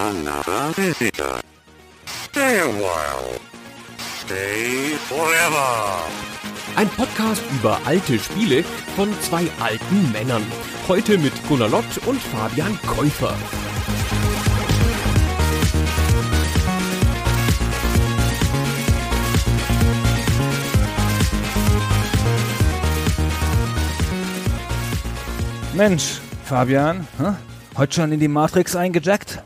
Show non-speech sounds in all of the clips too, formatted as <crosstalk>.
Another visitor. Stay a while. Stay forever. Ein Podcast über alte Spiele von zwei alten Männern. Heute mit Gunnar Lott und Fabian Käufer. Mensch, Fabian, hä? heute schon in die Matrix eingejackt?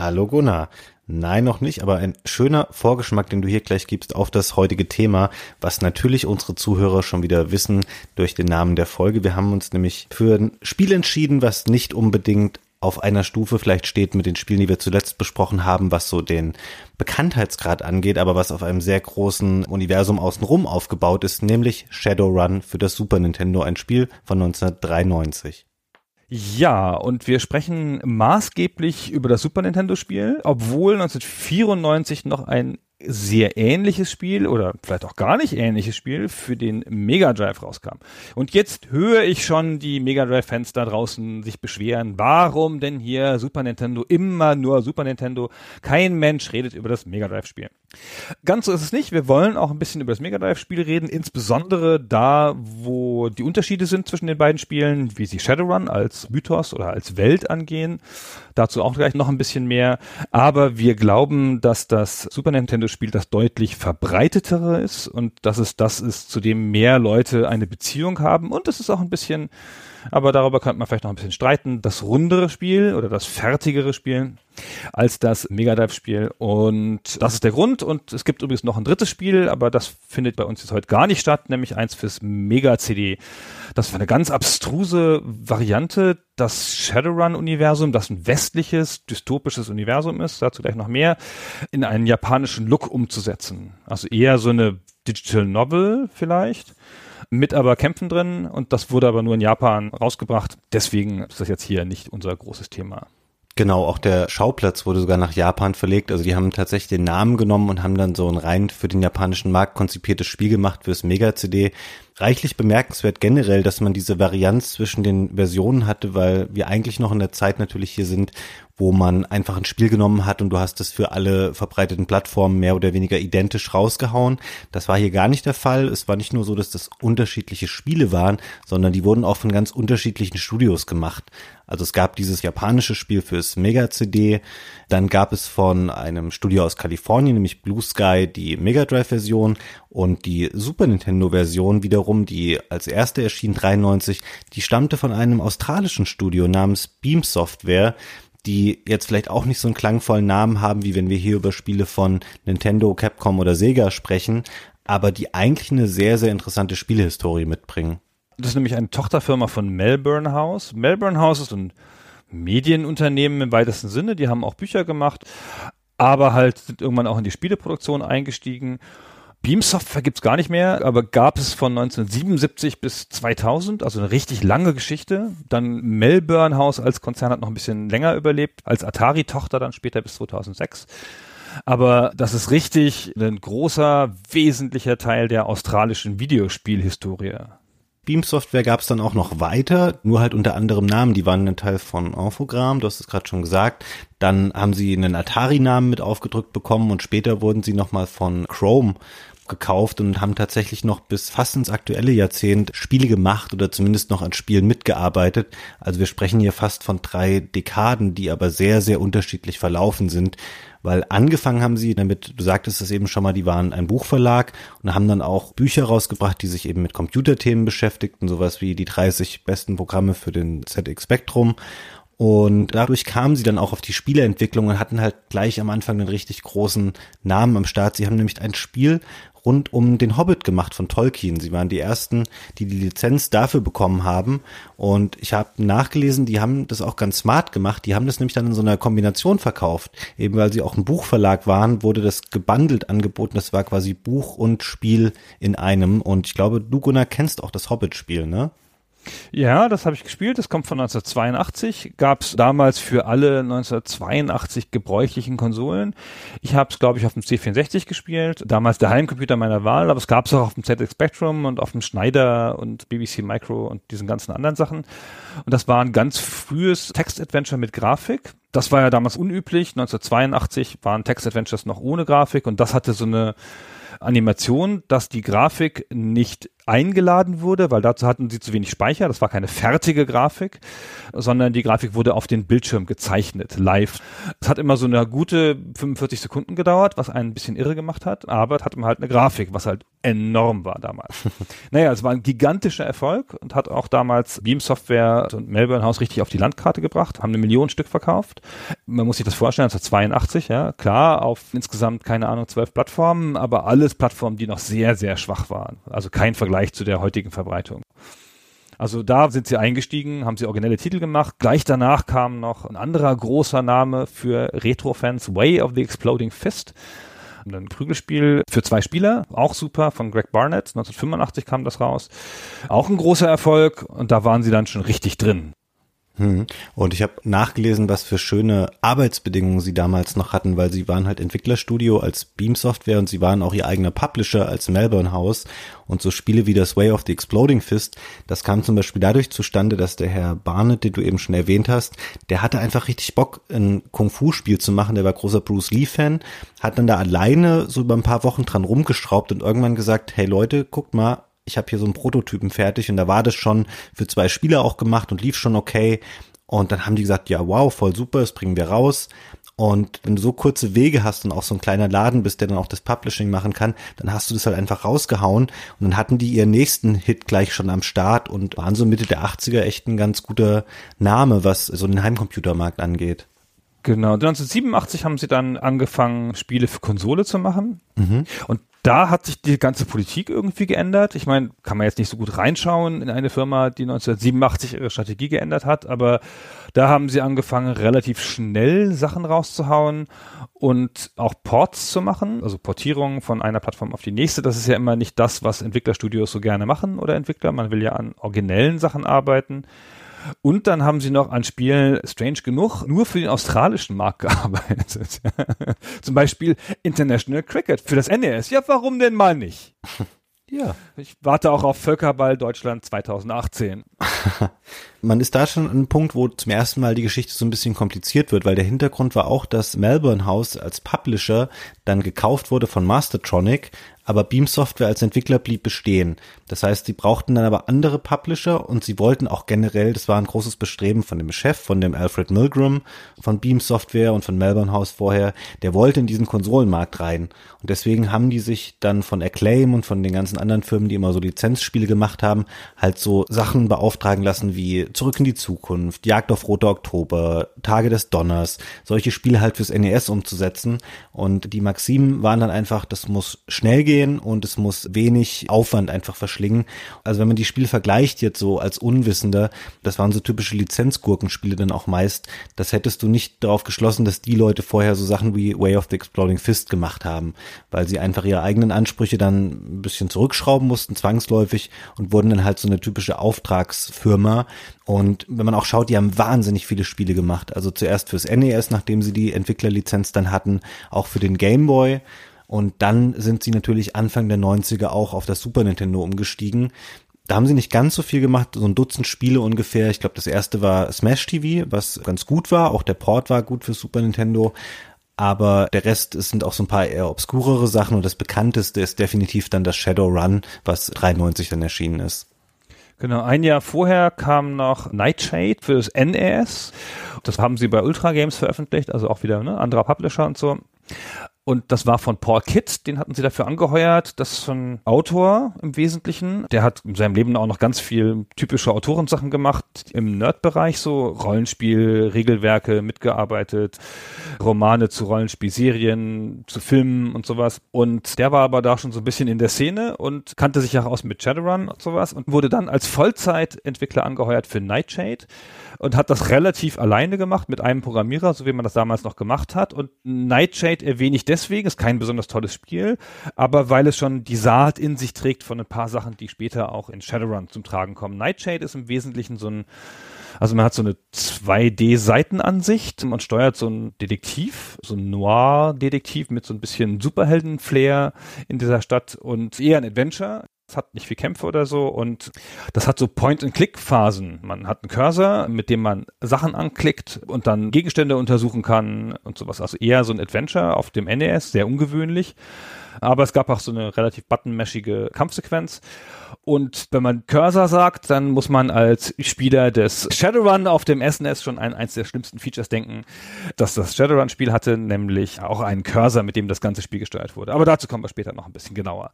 Hallo Gunnar. Nein, noch nicht, aber ein schöner Vorgeschmack, den du hier gleich gibst auf das heutige Thema, was natürlich unsere Zuhörer schon wieder wissen durch den Namen der Folge. Wir haben uns nämlich für ein Spiel entschieden, was nicht unbedingt auf einer Stufe vielleicht steht mit den Spielen, die wir zuletzt besprochen haben, was so den Bekanntheitsgrad angeht, aber was auf einem sehr großen Universum außenrum aufgebaut ist, nämlich Shadowrun für das Super Nintendo, ein Spiel von 1993. Ja, und wir sprechen maßgeblich über das Super Nintendo Spiel, obwohl 1994 noch ein sehr ähnliches Spiel oder vielleicht auch gar nicht ähnliches Spiel für den Mega Drive rauskam. Und jetzt höre ich schon die Mega Drive Fans da draußen sich beschweren, warum denn hier Super Nintendo immer nur Super Nintendo? Kein Mensch redet über das Mega Drive Spiel. Ganz so ist es nicht. Wir wollen auch ein bisschen über das Mega Drive Spiel reden, insbesondere da, wo die Unterschiede sind zwischen den beiden Spielen, wie sie Shadowrun als Mythos oder als Welt angehen. Dazu auch gleich noch ein bisschen mehr. Aber wir glauben, dass das Super Nintendo Spiel das deutlich verbreitetere ist und dass es das ist, zu dem mehr Leute eine Beziehung haben. Und es ist auch ein bisschen, aber darüber könnte man vielleicht noch ein bisschen streiten, das rundere Spiel oder das fertigere Spiel als das Mega Drive Spiel. Und das ist der Grund. Und es gibt übrigens noch ein drittes Spiel, aber das findet bei uns jetzt heute gar nicht statt, nämlich eins fürs Mega CD. Das war eine ganz abstruse Variante, das Shadowrun-Universum, das ein westliches, dystopisches Universum ist, dazu gleich noch mehr, in einen japanischen Look umzusetzen. Also eher so eine Digital Novel vielleicht mit aber Kämpfen drin und das wurde aber nur in Japan rausgebracht. Deswegen ist das jetzt hier nicht unser großes Thema. Genau, auch der Schauplatz wurde sogar nach Japan verlegt. Also die haben tatsächlich den Namen genommen und haben dann so ein rein für den japanischen Markt konzipiertes Spiel gemacht fürs Mega-CD. Reichlich bemerkenswert generell, dass man diese Varianz zwischen den Versionen hatte, weil wir eigentlich noch in der Zeit natürlich hier sind, wo man einfach ein Spiel genommen hat und du hast es für alle verbreiteten Plattformen mehr oder weniger identisch rausgehauen. Das war hier gar nicht der Fall. Es war nicht nur so, dass das unterschiedliche Spiele waren, sondern die wurden auch von ganz unterschiedlichen Studios gemacht. Also es gab dieses japanische Spiel fürs Mega CD, dann gab es von einem Studio aus Kalifornien, nämlich Blue Sky, die Mega Drive Version und die Super Nintendo Version wiederum, die als erste erschien 93, die stammte von einem australischen Studio namens Beam Software, die jetzt vielleicht auch nicht so einen klangvollen Namen haben, wie wenn wir hier über Spiele von Nintendo, Capcom oder Sega sprechen, aber die eigentlich eine sehr, sehr interessante Spielehistorie mitbringen. Das ist nämlich eine Tochterfirma von Melbourne House. Melbourne House ist ein Medienunternehmen im weitesten Sinne. Die haben auch Bücher gemacht, aber halt sind irgendwann auch in die Spieleproduktion eingestiegen. Beam Software gibt's gar nicht mehr, aber gab es von 1977 bis 2000, also eine richtig lange Geschichte. Dann Melbourne House als Konzern hat noch ein bisschen länger überlebt, als Atari-Tochter dann später bis 2006. Aber das ist richtig ein großer, wesentlicher Teil der australischen Videospielhistorie. Beam Software gab es dann auch noch weiter, nur halt unter anderem Namen. Die waren ein Teil von Infogramm, du hast es gerade schon gesagt. Dann haben sie einen Atari-Namen mit aufgedrückt bekommen und später wurden sie nochmal von Chrome gekauft und haben tatsächlich noch bis fast ins aktuelle Jahrzehnt Spiele gemacht oder zumindest noch an Spielen mitgearbeitet. Also wir sprechen hier fast von drei Dekaden, die aber sehr, sehr unterschiedlich verlaufen sind. Weil angefangen haben sie damit, du sagtest es eben schon mal, die waren ein Buchverlag und haben dann auch Bücher rausgebracht, die sich eben mit Computerthemen beschäftigten, sowas wie die 30 besten Programme für den ZX Spectrum und dadurch kamen sie dann auch auf die Spieleentwicklung und hatten halt gleich am Anfang einen richtig großen Namen am Start. Sie haben nämlich ein Spiel rund um den Hobbit gemacht von Tolkien. Sie waren die ersten, die die Lizenz dafür bekommen haben. Und ich habe nachgelesen, die haben das auch ganz smart gemacht. Die haben das nämlich dann in so einer Kombination verkauft. Eben weil sie auch ein Buchverlag waren, wurde das gebundelt angeboten. Das war quasi Buch und Spiel in einem. Und ich glaube, du Gunnar kennst auch das Hobbit-Spiel, ne? Ja, das habe ich gespielt. Das kommt von 1982. Gab es damals für alle 1982 gebräuchlichen Konsolen. Ich habe es, glaube ich, auf dem C64 gespielt. Damals der Heimcomputer meiner Wahl, aber es gab es auch auf dem ZX Spectrum und auf dem Schneider und BBC Micro und diesen ganzen anderen Sachen. Und das war ein ganz frühes Text-Adventure mit Grafik. Das war ja damals unüblich. 1982 waren Text-Adventures noch ohne Grafik und das hatte so eine Animation, dass die Grafik nicht eingeladen wurde, weil dazu hatten sie zu wenig Speicher. Das war keine fertige Grafik, sondern die Grafik wurde auf den Bildschirm gezeichnet, live. Es hat immer so eine gute 45 Sekunden gedauert, was einen ein bisschen irre gemacht hat, aber es hatte man halt eine Grafik, was halt enorm war damals. <laughs> naja, es war ein gigantischer Erfolg und hat auch damals Beam Software und Melbourne House richtig auf die Landkarte gebracht, haben eine Million Stück verkauft. Man muss sich das vorstellen, 1982, ja, klar, auf insgesamt, keine Ahnung, zwölf Plattformen, aber alles Plattformen, die noch sehr, sehr schwach waren. Also kein Vergleich zu der heutigen Verbreitung. Also da sind sie eingestiegen, haben sie originelle Titel gemacht. Gleich danach kam noch ein anderer großer Name für Retro-Fans, Way of the Exploding Fist. Ein Prügelspiel für zwei Spieler, auch super, von Greg Barnett. 1985 kam das raus. Auch ein großer Erfolg und da waren sie dann schon richtig drin. Hm. Und ich habe nachgelesen, was für schöne Arbeitsbedingungen sie damals noch hatten, weil sie waren halt Entwicklerstudio als Beam Software und sie waren auch ihr eigener Publisher als Melbourne House. Und so Spiele wie das Way of the Exploding Fist, das kam zum Beispiel dadurch zustande, dass der Herr Barnett, den du eben schon erwähnt hast, der hatte einfach richtig Bock, ein Kung-Fu-Spiel zu machen. Der war großer Bruce Lee-Fan, hat dann da alleine so über ein paar Wochen dran rumgeschraubt und irgendwann gesagt, hey Leute, guckt mal, ich habe hier so einen Prototypen fertig und da war das schon für zwei Spieler auch gemacht und lief schon okay. Und dann haben die gesagt, ja, wow, voll super, das bringen wir raus. Und wenn du so kurze Wege hast und auch so ein kleiner Laden bist, der dann auch das Publishing machen kann, dann hast du das halt einfach rausgehauen. Und dann hatten die ihren nächsten Hit gleich schon am Start und waren so Mitte der 80er echt ein ganz guter Name, was so den Heimcomputermarkt angeht. Genau, 1987 haben sie dann angefangen, Spiele für Konsole zu machen. Mhm. Und da hat sich die ganze Politik irgendwie geändert. Ich meine, kann man jetzt nicht so gut reinschauen in eine Firma, die 1987 ihre Strategie geändert hat, aber da haben sie angefangen, relativ schnell Sachen rauszuhauen und auch Ports zu machen, also Portierungen von einer Plattform auf die nächste. Das ist ja immer nicht das, was Entwicklerstudios so gerne machen oder Entwickler. Man will ja an originellen Sachen arbeiten. Und dann haben sie noch an Spielen, strange genug, nur für den australischen Markt <laughs> gearbeitet. <laughs> Zum Beispiel International Cricket für das NES. Ja, warum denn mal nicht? <laughs> Ja. Ich warte auch auf Völkerball Deutschland 2018. Man ist da schon an einem Punkt, wo zum ersten Mal die Geschichte so ein bisschen kompliziert wird, weil der Hintergrund war auch, dass Melbourne House als Publisher dann gekauft wurde von Mastertronic, aber Beam Software als Entwickler blieb bestehen. Das heißt, sie brauchten dann aber andere Publisher und sie wollten auch generell, das war ein großes Bestreben von dem Chef, von dem Alfred Milgram, von Beam Software und von Melbourne House vorher, der wollte in diesen Konsolenmarkt rein. Und deswegen haben die sich dann von Acclaim und von den ganzen anderen Firmen, die immer so Lizenzspiele gemacht haben, halt so Sachen beauftragen lassen wie Zurück in die Zukunft, Jagd auf Rote Oktober, Tage des Donners, solche Spiele halt fürs NES umzusetzen. Und die Maximen waren dann einfach, das muss schnell gehen und es muss wenig Aufwand einfach verschlingen. Also wenn man die Spiele vergleicht jetzt so als Unwissender, das waren so typische Lizenzgurkenspiele dann auch meist, das hättest du nicht darauf geschlossen, dass die Leute vorher so Sachen wie Way of the Exploding Fist gemacht haben, weil sie einfach ihre eigenen Ansprüche dann ein bisschen zurückschrauben mussten, zwangsläufig und wurden dann halt so eine typische Auftragsfirma. Und wenn man auch schaut, die haben wahnsinnig viele Spiele gemacht. Also zuerst fürs NES, nachdem sie die Entwicklerlizenz dann hatten, auch für den Game Boy und dann sind sie natürlich Anfang der 90er auch auf das Super Nintendo umgestiegen. Da haben sie nicht ganz so viel gemacht, so ein Dutzend Spiele ungefähr. Ich glaube, das erste war Smash TV, was ganz gut war. Auch der Port war gut für Super Nintendo. Aber der Rest es sind auch so ein paar eher obskurere Sachen und das bekannteste ist definitiv dann das Shadowrun, was 93 dann erschienen ist. Genau, ein Jahr vorher kam noch Nightshade für das NES. Das haben sie bei Ultra Games veröffentlicht, also auch wieder ne, anderer Publisher und so. Und das war von Paul Kitt, den hatten sie dafür angeheuert. Das ist ein Autor im Wesentlichen. Der hat in seinem Leben auch noch ganz viel typische Autorensachen gemacht im Nerd-Bereich, so Rollenspiel, Regelwerke mitgearbeitet, Romane zu Rollenspielserien, zu Filmen und sowas. Und der war aber da schon so ein bisschen in der Szene und kannte sich auch aus mit Shadowrun und sowas und wurde dann als Vollzeitentwickler angeheuert für Nightshade und hat das relativ alleine gemacht mit einem Programmierer, so wie man das damals noch gemacht hat. Und Nightshade erwähne ich deswegen, ist kein besonders tolles Spiel, aber weil es schon die Saat in sich trägt von ein paar Sachen, die später auch in Shadowrun zum Tragen kommen. Nightshade ist im Wesentlichen so ein also man hat so eine 2D-Seitenansicht, man steuert so ein Detektiv, so ein Noir-Detektiv mit so ein bisschen Superhelden-Flair in dieser Stadt und eher ein Adventure Es hat nicht viel Kämpfe oder so und das hat so Point-and-Click-Phasen. Man hat einen Cursor, mit dem man Sachen anklickt und dann Gegenstände untersuchen kann und sowas. Also eher so ein Adventure auf dem NES, sehr ungewöhnlich. Aber es gab auch so eine relativ buttonmeshige Kampfsequenz. Und wenn man Cursor sagt, dann muss man als Spieler des Shadowrun auf dem SNES schon an eins der schlimmsten Features denken, dass das Shadowrun-Spiel hatte, nämlich auch einen Cursor, mit dem das ganze Spiel gesteuert wurde. Aber dazu kommen wir später noch ein bisschen genauer.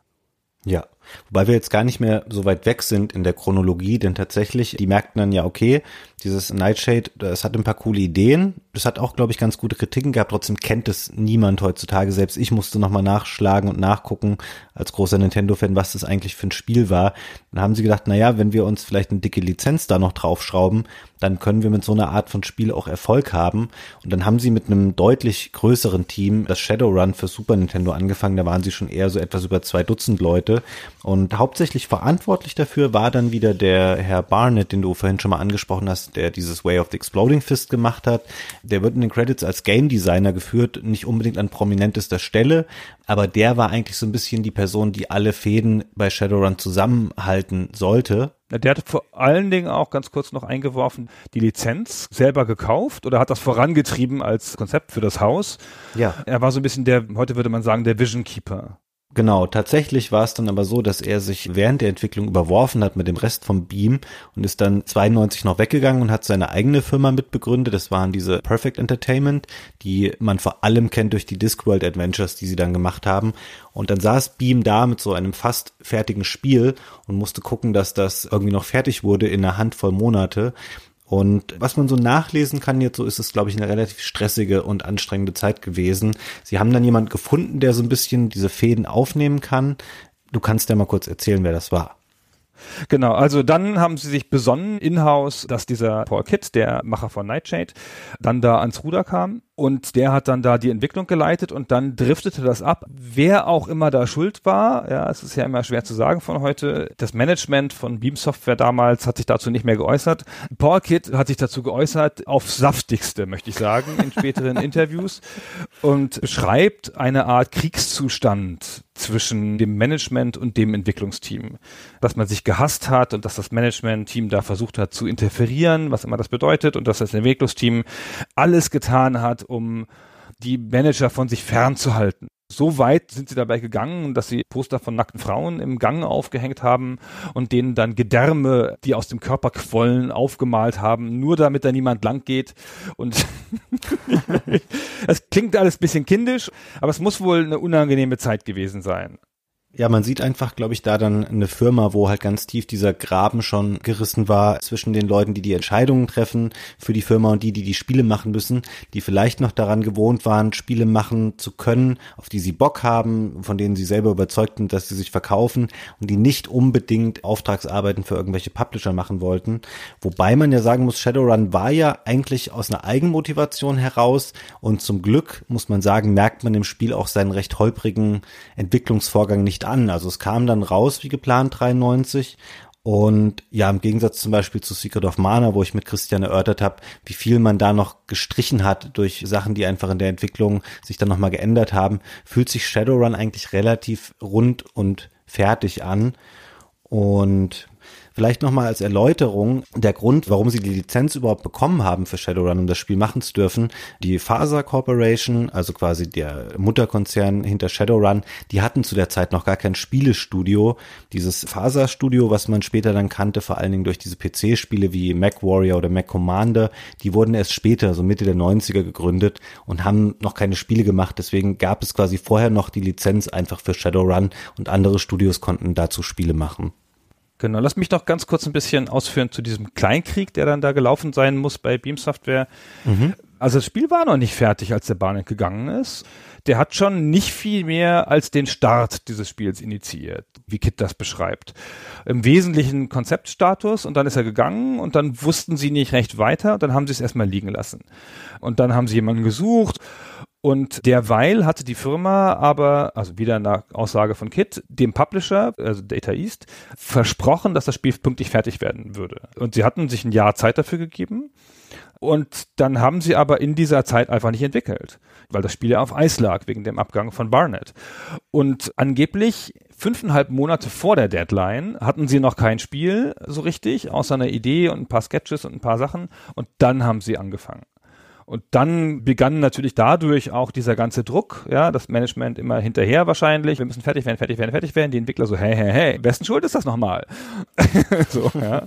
Ja, wobei wir jetzt gar nicht mehr so weit weg sind in der Chronologie, denn tatsächlich, die merkten dann ja, okay, dieses Nightshade, das hat ein paar coole Ideen, das hat auch, glaube ich, ganz gute Kritiken gehabt, trotzdem kennt es niemand heutzutage, selbst ich musste nochmal nachschlagen und nachgucken, als großer Nintendo-Fan, was das eigentlich für ein Spiel war. Dann haben sie gedacht, na ja, wenn wir uns vielleicht eine dicke Lizenz da noch draufschrauben, dann können wir mit so einer Art von Spiel auch Erfolg haben. Und dann haben sie mit einem deutlich größeren Team das Shadowrun für Super Nintendo angefangen. Da waren sie schon eher so etwas über zwei Dutzend Leute. Und hauptsächlich verantwortlich dafür war dann wieder der Herr Barnett, den du vorhin schon mal angesprochen hast, der dieses Way of the Exploding Fist gemacht hat. Der wird in den Credits als Game Designer geführt, nicht unbedingt an prominentester Stelle, aber der war eigentlich so ein bisschen die Person, die alle Fäden bei Shadowrun zusammenhalten sollte. Der hat vor allen Dingen auch ganz kurz noch eingeworfen, die Lizenz selber gekauft oder hat das vorangetrieben als Konzept für das Haus. Ja. Er war so ein bisschen der, heute würde man sagen, der Vision Keeper. Genau, tatsächlich war es dann aber so, dass er sich während der Entwicklung überworfen hat mit dem Rest vom Beam und ist dann 92 noch weggegangen und hat seine eigene Firma mitbegründet. Das waren diese Perfect Entertainment, die man vor allem kennt durch die Discworld Adventures, die sie dann gemacht haben. Und dann saß Beam da mit so einem fast fertigen Spiel und musste gucken, dass das irgendwie noch fertig wurde in einer Handvoll Monate. Und was man so nachlesen kann jetzt, so ist es, glaube ich, eine relativ stressige und anstrengende Zeit gewesen. Sie haben dann jemand gefunden, der so ein bisschen diese Fäden aufnehmen kann. Du kannst ja mal kurz erzählen, wer das war. Genau, also dann haben sie sich besonnen in-house, dass dieser Paul Kidd, der Macher von Nightshade, dann da ans Ruder kam und der hat dann da die Entwicklung geleitet und dann driftete das ab. Wer auch immer da schuld war, ja, es ist ja immer schwer zu sagen von heute. Das Management von Beam Software damals hat sich dazu nicht mehr geäußert. Paul Kidd hat sich dazu geäußert, auf saftigste, möchte ich sagen, in späteren <laughs> Interviews und beschreibt eine Art Kriegszustand zwischen dem Management und dem Entwicklungsteam. Dass man sich gehasst hat und dass das Management-Team da versucht hat zu interferieren, was immer das bedeutet, und dass das Entwicklungsteam alles getan hat, um die Manager von sich fernzuhalten. So weit sind sie dabei gegangen, dass sie Poster von nackten Frauen im Gang aufgehängt haben und denen dann Gedärme, die aus dem Körper quollen, aufgemalt haben, nur damit da niemand lang geht. Und <laughs> es klingt alles bisschen kindisch, aber es muss wohl eine unangenehme Zeit gewesen sein. Ja, man sieht einfach, glaube ich, da dann eine Firma, wo halt ganz tief dieser Graben schon gerissen war zwischen den Leuten, die die Entscheidungen treffen für die Firma und die, die die Spiele machen müssen, die vielleicht noch daran gewohnt waren, Spiele machen zu können, auf die sie Bock haben, von denen sie selber überzeugt sind, dass sie sich verkaufen und die nicht unbedingt Auftragsarbeiten für irgendwelche Publisher machen wollten. Wobei man ja sagen muss, Shadowrun war ja eigentlich aus einer Eigenmotivation heraus und zum Glück, muss man sagen, merkt man im Spiel auch seinen recht holprigen Entwicklungsvorgang nicht an. Also es kam dann raus wie geplant 93 und ja, im Gegensatz zum Beispiel zu Secret of Mana, wo ich mit Christian erörtert habe, wie viel man da noch gestrichen hat durch Sachen, die einfach in der Entwicklung sich dann nochmal geändert haben, fühlt sich Shadowrun eigentlich relativ rund und fertig an. Und Vielleicht nochmal als Erläuterung der Grund, warum sie die Lizenz überhaupt bekommen haben für Shadowrun, um das Spiel machen zu dürfen. Die Faser Corporation, also quasi der Mutterkonzern hinter Shadowrun, die hatten zu der Zeit noch gar kein Spielestudio. Dieses Faser Studio, was man später dann kannte, vor allen Dingen durch diese PC-Spiele wie Mac Warrior oder Mac Commander, die wurden erst später, so Mitte der 90er gegründet und haben noch keine Spiele gemacht. Deswegen gab es quasi vorher noch die Lizenz einfach für Shadowrun und andere Studios konnten dazu Spiele machen. Genau, lass mich noch ganz kurz ein bisschen ausführen zu diesem Kleinkrieg, der dann da gelaufen sein muss bei Beam Software. Mhm. Also das Spiel war noch nicht fertig, als der Barnett gegangen ist. Der hat schon nicht viel mehr als den Start dieses Spiels initiiert, wie Kit das beschreibt. Im Wesentlichen Konzeptstatus und dann ist er gegangen und dann wussten sie nicht recht weiter, dann haben sie es erstmal liegen lassen. Und dann haben sie jemanden gesucht Und derweil hatte die Firma aber, also wieder nach Aussage von Kit, dem Publisher, also Data East, versprochen, dass das Spiel pünktlich fertig werden würde. Und sie hatten sich ein Jahr Zeit dafür gegeben. Und dann haben sie aber in dieser Zeit einfach nicht entwickelt, weil das Spiel ja auf Eis lag wegen dem Abgang von Barnett. Und angeblich fünfeinhalb Monate vor der Deadline hatten sie noch kein Spiel so richtig, außer einer Idee und ein paar Sketches und ein paar Sachen. Und dann haben sie angefangen. Und dann begann natürlich dadurch auch dieser ganze Druck, ja, das Management immer hinterher wahrscheinlich, wir müssen fertig werden, fertig werden, fertig werden, die Entwickler so, hey, hey, hey, wessen Schuld ist das nochmal? <laughs> so, ja.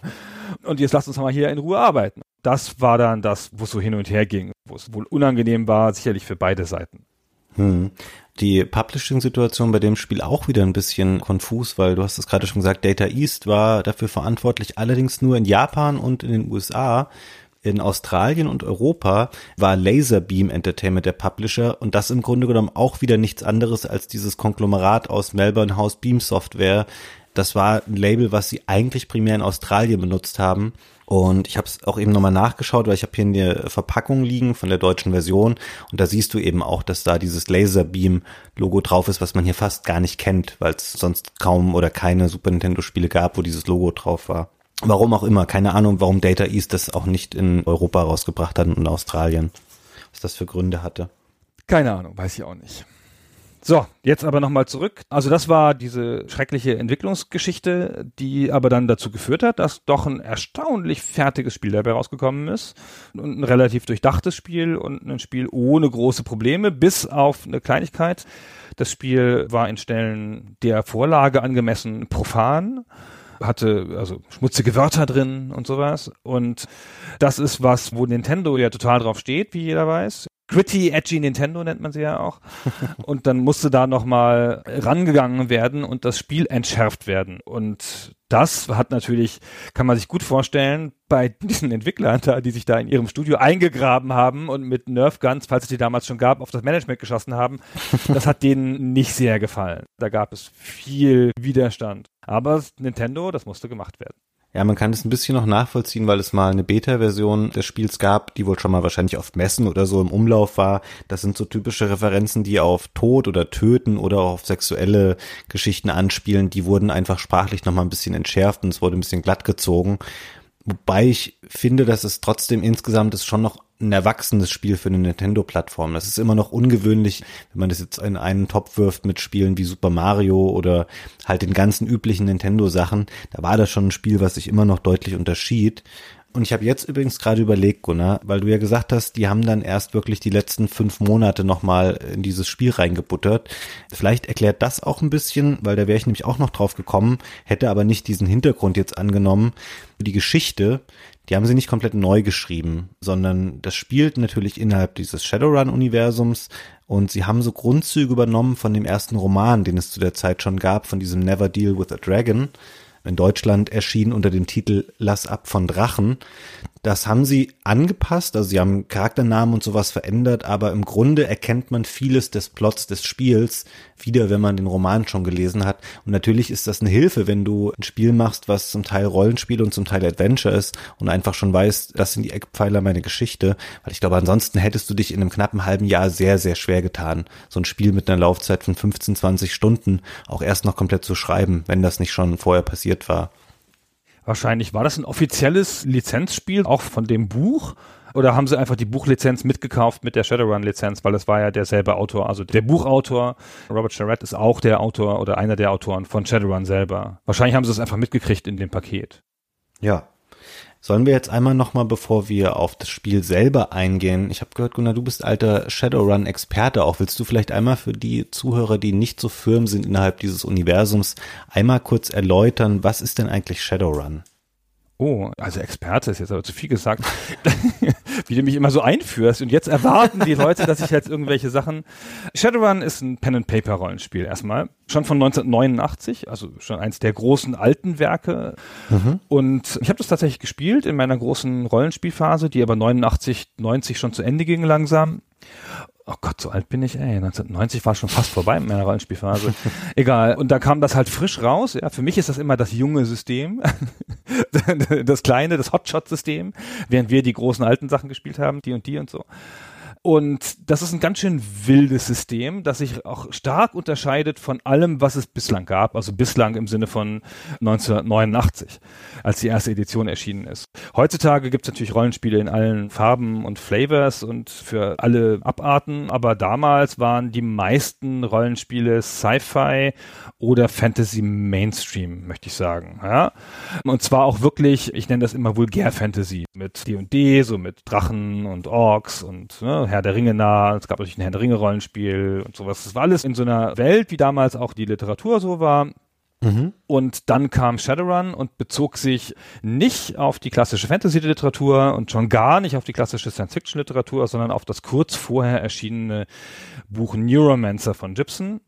Und jetzt lasst uns mal hier in Ruhe arbeiten. Das war dann das, wo es so hin und her ging, wo es wohl unangenehm war, sicherlich für beide Seiten. Hm. Die Publishing-Situation bei dem Spiel auch wieder ein bisschen konfus, weil du hast es gerade schon gesagt, Data East war dafür verantwortlich, allerdings nur in Japan und in den USA in Australien und Europa war Laserbeam Entertainment der Publisher und das im Grunde genommen auch wieder nichts anderes als dieses Konglomerat aus Melbourne House Beam Software. Das war ein Label, was sie eigentlich primär in Australien benutzt haben. Und ich habe es auch eben nochmal nachgeschaut, weil ich habe hier in der Verpackung liegen von der deutschen Version und da siehst du eben auch, dass da dieses Laserbeam-Logo drauf ist, was man hier fast gar nicht kennt, weil es sonst kaum oder keine Super Nintendo-Spiele gab, wo dieses Logo drauf war. Warum auch immer, keine Ahnung, warum Data East das auch nicht in Europa rausgebracht hat und Australien. Was das für Gründe hatte. Keine Ahnung, weiß ich auch nicht. So, jetzt aber nochmal zurück. Also das war diese schreckliche Entwicklungsgeschichte, die aber dann dazu geführt hat, dass doch ein erstaunlich fertiges Spiel dabei rausgekommen ist. Und ein relativ durchdachtes Spiel und ein Spiel ohne große Probleme, bis auf eine Kleinigkeit. Das Spiel war in Stellen der Vorlage angemessen profan hatte also schmutzige Wörter drin und sowas. Und das ist was, wo Nintendo ja total drauf steht, wie jeder weiß. Gritty, edgy Nintendo nennt man sie ja auch. <laughs> Und dann musste da nochmal rangegangen werden und das Spiel entschärft werden. Und das hat natürlich, kann man sich gut vorstellen, bei diesen Entwicklern da, die sich da in ihrem Studio eingegraben haben und mit Nerf Guns, falls es die damals schon gab, auf das Management geschossen haben, <laughs> das hat denen nicht sehr gefallen. Da gab es viel Widerstand. Aber Nintendo, das musste gemacht werden. Ja, man kann es ein bisschen noch nachvollziehen, weil es mal eine Beta-Version des Spiels gab, die wohl schon mal wahrscheinlich auf Messen oder so im Umlauf war. Das sind so typische Referenzen, die auf Tod oder Töten oder auf sexuelle Geschichten anspielen. Die wurden einfach sprachlich noch mal ein bisschen entschärft und es wurde ein bisschen glatt gezogen. Wobei ich finde, dass es trotzdem insgesamt ist schon noch ein erwachsenes Spiel für eine Nintendo-Plattform. Das ist immer noch ungewöhnlich, wenn man das jetzt in einen Topf wirft mit Spielen wie Super Mario oder halt den ganzen üblichen Nintendo-Sachen. Da war das schon ein Spiel, was sich immer noch deutlich unterschied. Und ich habe jetzt übrigens gerade überlegt, Gunnar, weil du ja gesagt hast, die haben dann erst wirklich die letzten fünf Monate nochmal in dieses Spiel reingebuttert. Vielleicht erklärt das auch ein bisschen, weil da wäre ich nämlich auch noch drauf gekommen, hätte aber nicht diesen Hintergrund jetzt angenommen. Die Geschichte, die haben sie nicht komplett neu geschrieben, sondern das spielt natürlich innerhalb dieses Shadowrun-Universums und sie haben so Grundzüge übernommen von dem ersten Roman, den es zu der Zeit schon gab, von diesem Never Deal with a Dragon in Deutschland erschien unter dem Titel Lass ab von Drachen. Das haben sie angepasst, also sie haben Charakternamen und sowas verändert, aber im Grunde erkennt man vieles des Plots des Spiels wieder, wenn man den Roman schon gelesen hat. Und natürlich ist das eine Hilfe, wenn du ein Spiel machst, was zum Teil Rollenspiel und zum Teil Adventure ist und einfach schon weißt, das sind die Eckpfeiler meiner Geschichte. Weil ich glaube, ansonsten hättest du dich in einem knappen halben Jahr sehr, sehr schwer getan, so ein Spiel mit einer Laufzeit von 15, 20 Stunden auch erst noch komplett zu schreiben, wenn das nicht schon vorher passiert war. Wahrscheinlich war das ein offizielles Lizenzspiel, auch von dem Buch. Oder haben sie einfach die Buchlizenz mitgekauft mit der Shadowrun-Lizenz, weil es war ja derselbe Autor. Also der Buchautor, Robert Charrette, ist auch der Autor oder einer der Autoren von Shadowrun selber. Wahrscheinlich haben sie es einfach mitgekriegt in dem Paket. Ja, Sollen wir jetzt einmal nochmal, bevor wir auf das Spiel selber eingehen, ich habe gehört, Gunnar, du bist alter Shadowrun-Experte auch. Willst du vielleicht einmal für die Zuhörer, die nicht so firm sind innerhalb dieses Universums, einmal kurz erläutern, was ist denn eigentlich Shadowrun? Oh, also Experte ist jetzt aber zu viel gesagt, <laughs> wie du mich immer so einführst. Und jetzt erwarten die Leute, dass ich jetzt irgendwelche Sachen. Shadowrun ist ein Pen-and-Paper-Rollenspiel erstmal. Schon von 1989, also schon eins der großen alten Werke. Mhm. Und ich habe das tatsächlich gespielt in meiner großen Rollenspielphase, die aber 89, 90 schon zu Ende ging langsam. Oh Gott, so alt bin ich, ey. 1990 war schon fast vorbei mit meiner Rollenspielphase. <laughs> Egal. Und da kam das halt frisch raus. Ja, für mich ist das immer das junge System. <laughs> das kleine, das Hotshot-System. Während wir die großen alten Sachen gespielt haben, die und die und so. Und das ist ein ganz schön wildes System, das sich auch stark unterscheidet von allem, was es bislang gab. Also bislang im Sinne von 1989, als die erste Edition erschienen ist. Heutzutage gibt es natürlich Rollenspiele in allen Farben und Flavors und für alle Abarten, aber damals waren die meisten Rollenspiele Sci-Fi oder Fantasy Mainstream, möchte ich sagen. Ja? Und zwar auch wirklich, ich nenne das immer Vulgär Fantasy mit D&D, so mit Drachen und Orks und ne, Herr der Ringe nah. Es gab natürlich ein Herr der Ringe Rollenspiel und sowas. Das war alles in so einer Welt, wie damals auch die Literatur so war. Mhm. Und dann kam Shadowrun und bezog sich nicht auf die klassische Fantasy-Literatur und schon gar nicht auf die klassische Science-Fiction-Literatur, sondern auf das kurz vorher erschienene Buch Neuromancer von Gibson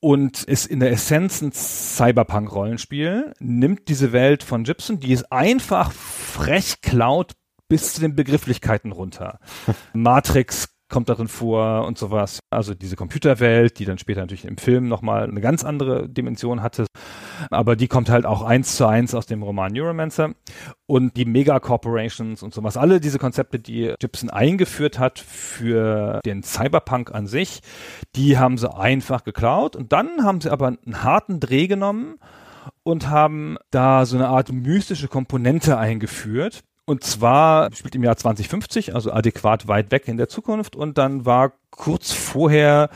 und ist in der Essenz ein Cyberpunk-Rollenspiel, nimmt diese Welt von Gibson, die ist einfach frech klaut bis zu den Begrifflichkeiten runter. <laughs> Matrix kommt darin vor und sowas. Also diese Computerwelt, die dann später natürlich im Film nochmal eine ganz andere Dimension hatte. Aber die kommt halt auch eins zu eins aus dem Roman Neuromancer. Und die Mega-Corporations und sowas. Alle diese Konzepte, die Gibson eingeführt hat für den Cyberpunk an sich, die haben sie einfach geklaut. Und dann haben sie aber einen harten Dreh genommen und haben da so eine Art mystische Komponente eingeführt und zwar spielt im Jahr 2050, also adäquat weit weg in der Zukunft. Und dann war kurz vorher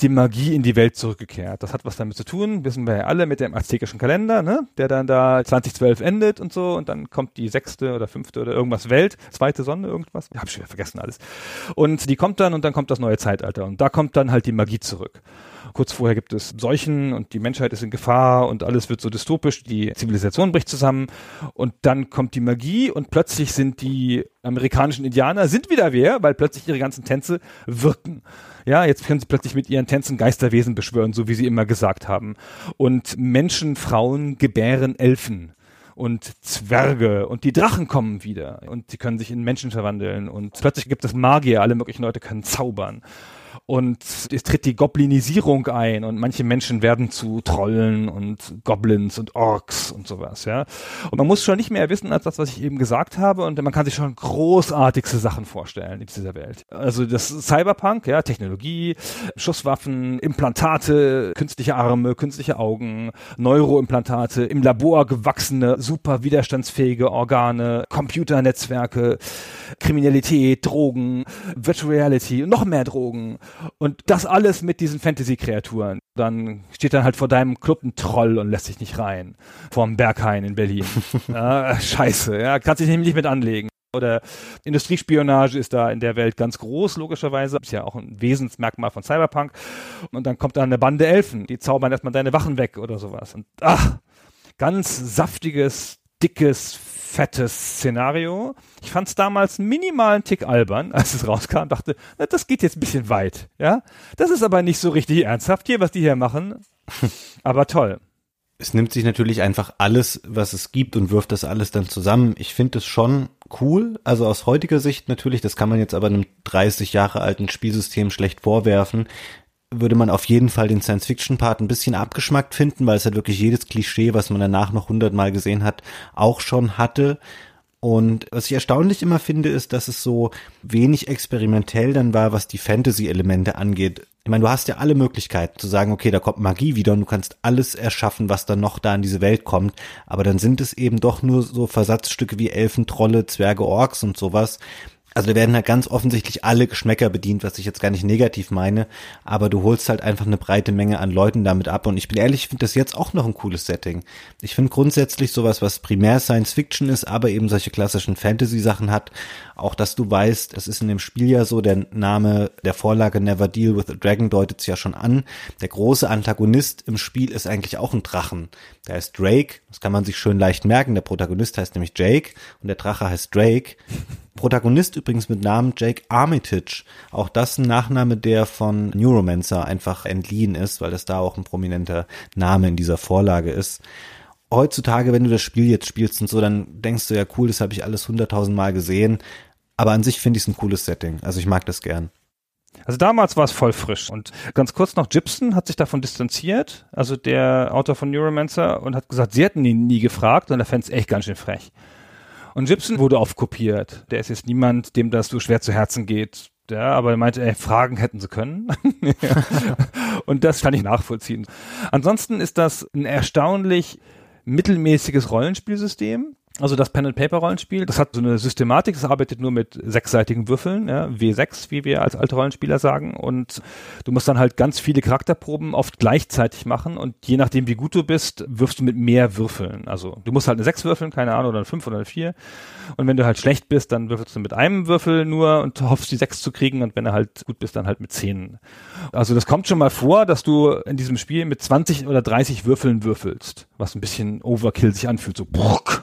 die Magie in die Welt zurückgekehrt. Das hat was damit zu tun, wissen wir ja alle, mit dem aztekischen Kalender, ne? der dann da 2012 endet und so. Und dann kommt die sechste oder fünfte oder irgendwas Welt, zweite Sonne, irgendwas. Ich habe schon wieder vergessen alles. Und die kommt dann und dann kommt das neue Zeitalter. Und da kommt dann halt die Magie zurück. Kurz vorher gibt es Seuchen und die Menschheit ist in Gefahr und alles wird so dystopisch, die Zivilisation bricht zusammen und dann kommt die Magie und plötzlich sind die amerikanischen Indianer sind wieder wer, weil plötzlich ihre ganzen Tänze wirken. Ja, jetzt können sie plötzlich mit ihren Tänzen Geisterwesen beschwören, so wie sie immer gesagt haben. Und Menschen, Frauen gebären Elfen und Zwerge und die Drachen kommen wieder und sie können sich in Menschen verwandeln und plötzlich gibt es Magier, alle möglichen Leute können zaubern und es tritt die Goblinisierung ein und manche Menschen werden zu Trollen und Goblins und Orks und sowas, ja. Und man muss schon nicht mehr wissen als das, was ich eben gesagt habe und man kann sich schon großartigste Sachen vorstellen in dieser Welt. Also das Cyberpunk, ja, Technologie, Schusswaffen, Implantate, künstliche Arme, künstliche Augen, Neuroimplantate, im Labor gewachsene, super widerstandsfähige Organe, Computernetzwerke, Kriminalität, Drogen, Virtual Reality, noch mehr Drogen und das alles mit diesen Fantasy-Kreaturen. Dann steht dann halt vor deinem Club ein Troll und lässt sich nicht rein. Vorm Berghain in Berlin. <laughs> ja, scheiße, ja, kannst dich nämlich nicht mit anlegen. Oder Industriespionage ist da in der Welt ganz groß, logischerweise. Ist ja auch ein Wesensmerkmal von Cyberpunk. Und dann kommt da eine Bande Elfen, die zaubern erstmal deine Wachen weg oder sowas. Und ach, ganz saftiges, dickes, fettes Szenario. Ich fand es damals minimal einen Tick albern, als es rauskam. Dachte, na, das geht jetzt ein bisschen weit. Ja, das ist aber nicht so richtig ernsthaft hier, was die hier machen. <laughs> aber toll. Es nimmt sich natürlich einfach alles, was es gibt und wirft das alles dann zusammen. Ich finde es schon cool. Also aus heutiger Sicht natürlich, das kann man jetzt aber einem 30 Jahre alten Spielsystem schlecht vorwerfen würde man auf jeden Fall den Science-Fiction-Part ein bisschen abgeschmackt finden, weil es halt wirklich jedes Klischee, was man danach noch hundertmal gesehen hat, auch schon hatte. Und was ich erstaunlich immer finde, ist, dass es so wenig experimentell dann war, was die Fantasy-Elemente angeht. Ich meine, du hast ja alle Möglichkeiten zu sagen, okay, da kommt Magie wieder und du kannst alles erschaffen, was dann noch da in diese Welt kommt. Aber dann sind es eben doch nur so Versatzstücke wie Elfen, Trolle, Zwerge, Orks und sowas, also da werden halt ganz offensichtlich alle Geschmäcker bedient, was ich jetzt gar nicht negativ meine, aber du holst halt einfach eine breite Menge an Leuten damit ab und ich bin ehrlich, ich finde das jetzt auch noch ein cooles Setting. Ich finde grundsätzlich sowas, was primär Science Fiction ist, aber eben solche klassischen Fantasy-Sachen hat, auch dass du weißt, es ist in dem Spiel ja so, der Name der Vorlage Never Deal with a Dragon deutet es ja schon an. Der große Antagonist im Spiel ist eigentlich auch ein Drachen. Der heißt Drake, das kann man sich schön leicht merken, der Protagonist heißt nämlich Jake und der Drache heißt Drake. Protagonist übrigens mit Namen Jake Armitage. Auch das ein Nachname, der von Neuromancer einfach entliehen ist, weil das da auch ein prominenter Name in dieser Vorlage ist. Heutzutage, wenn du das Spiel jetzt spielst und so, dann denkst du ja, cool, das habe ich alles hunderttausend Mal gesehen. Aber an sich finde ich es ein cooles Setting. Also ich mag das gern. Also damals war es voll frisch. Und ganz kurz noch, Gibson hat sich davon distanziert, also der Autor von Neuromancer, und hat gesagt, sie hätten ihn nie gefragt und er fände es echt ganz schön frech. Und Gibson wurde oft kopiert. Der ist jetzt niemand, dem das so schwer zu Herzen geht. ja, aber er meinte, ey, Fragen hätten sie können. <laughs> Und das kann ich nachvollziehen. Ansonsten ist das ein erstaunlich mittelmäßiges Rollenspielsystem. Also das Pen-and-Paper-Rollenspiel, das hat so eine Systematik, das arbeitet nur mit sechsseitigen Würfeln, ja, W6, wie wir als alte Rollenspieler sagen. Und du musst dann halt ganz viele Charakterproben oft gleichzeitig machen und je nachdem, wie gut du bist, wirfst du mit mehr Würfeln. Also du musst halt eine sechs würfeln, keine Ahnung, oder eine fünf oder eine vier. Und wenn du halt schlecht bist, dann würfelst du mit einem Würfel nur und hoffst, die sechs zu kriegen. Und wenn du halt gut bist, dann halt mit zehn. Also das kommt schon mal vor, dass du in diesem Spiel mit 20 oder 30 Würfeln würfelst, was ein bisschen Overkill sich anfühlt, so bruck.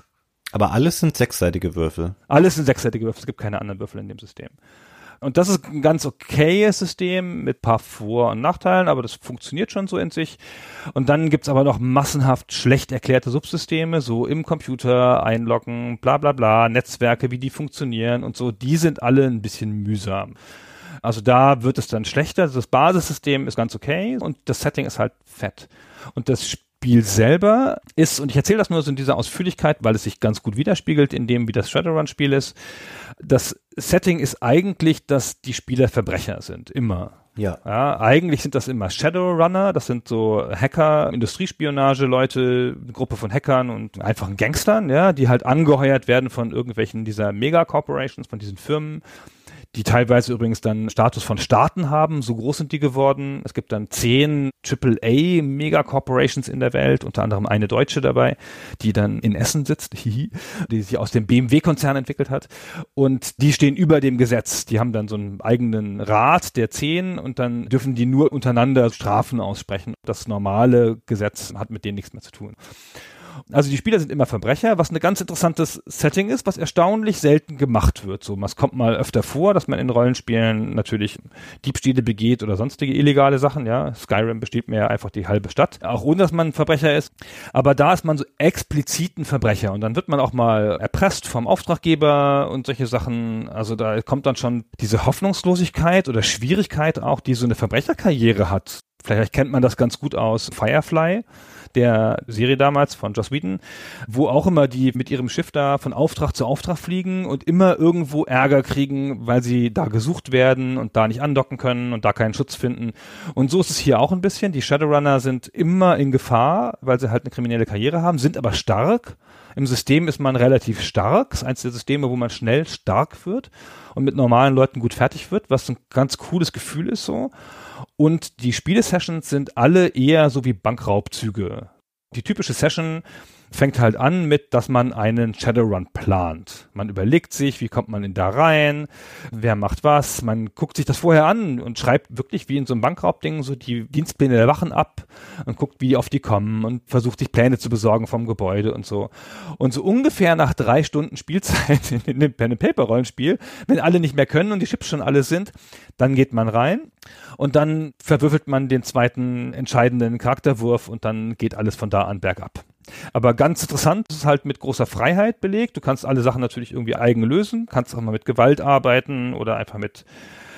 Aber alles sind sechsseitige Würfel. Alles sind sechsseitige Würfel, es gibt keine anderen Würfel in dem System. Und das ist ein ganz okayes System mit paar Vor- und Nachteilen, aber das funktioniert schon so in sich. Und dann gibt's aber noch massenhaft schlecht erklärte Subsysteme, so im Computer einloggen, bla bla bla, Netzwerke, wie die funktionieren und so. Die sind alle ein bisschen mühsam. Also da wird es dann schlechter. Das Basissystem ist ganz okay und das Setting ist halt fett. Und das Spiel selber ist, und ich erzähle das nur so in dieser Ausführlichkeit, weil es sich ganz gut widerspiegelt in dem, wie das Shadowrun-Spiel ist. Das Setting ist eigentlich, dass die Spieler Verbrecher sind, immer. Ja. Ja, eigentlich sind das immer Shadowrunner, das sind so Hacker, Industriespionage, Leute, eine Gruppe von Hackern und einfachen Gangstern, ja, die halt angeheuert werden von irgendwelchen dieser Mega-Corporations, von diesen Firmen die teilweise übrigens dann Status von Staaten haben, so groß sind die geworden. Es gibt dann zehn AAA Mega-Corporations in der Welt, unter anderem eine deutsche dabei, die dann in Essen sitzt, <laughs> die sich aus dem BMW-Konzern entwickelt hat. Und die stehen über dem Gesetz. Die haben dann so einen eigenen Rat der zehn und dann dürfen die nur untereinander Strafen aussprechen. Das normale Gesetz hat mit denen nichts mehr zu tun. Also die Spieler sind immer Verbrecher, was ein ganz interessantes Setting ist, was erstaunlich selten gemacht wird. So, es kommt mal öfter vor, dass man in Rollenspielen natürlich Diebstähle begeht oder sonstige illegale Sachen. Ja, Skyrim besteht mehr einfach die halbe Stadt, auch ohne dass man ein Verbrecher ist. Aber da ist man so explizit ein Verbrecher und dann wird man auch mal erpresst vom Auftraggeber und solche Sachen. Also da kommt dann schon diese Hoffnungslosigkeit oder Schwierigkeit auch, die so eine Verbrecherkarriere hat. Vielleicht kennt man das ganz gut aus Firefly der Serie damals von Joss Whedon, wo auch immer die mit ihrem Schiff da von Auftrag zu Auftrag fliegen und immer irgendwo Ärger kriegen, weil sie da gesucht werden und da nicht andocken können und da keinen Schutz finden. Und so ist es hier auch ein bisschen. Die Shadowrunner sind immer in Gefahr, weil sie halt eine kriminelle Karriere haben, sind aber stark. Im System ist man relativ stark. Das ist eines der Systeme, wo man schnell stark wird und mit normalen Leuten gut fertig wird, was ein ganz cooles Gefühl ist so. Und die Spielesessions sind alle eher so wie Bankraubzüge. Die typische Session fängt halt an mit, dass man einen Shadowrun plant. Man überlegt sich, wie kommt man in da rein, wer macht was, man guckt sich das vorher an und schreibt wirklich wie in so einem Bankraubding so die Dienstpläne der Wachen ab und guckt, wie oft die kommen und versucht sich Pläne zu besorgen vom Gebäude und so. Und so ungefähr nach drei Stunden Spielzeit <laughs> in dem Pen-and-Paper-Rollenspiel, wenn alle nicht mehr können und die Chips schon alle sind, dann geht man rein und dann verwürfelt man den zweiten entscheidenden Charakterwurf und dann geht alles von da an bergab. Aber ganz interessant, es ist halt mit großer Freiheit belegt. Du kannst alle Sachen natürlich irgendwie eigen lösen, kannst auch mal mit Gewalt arbeiten oder einfach mit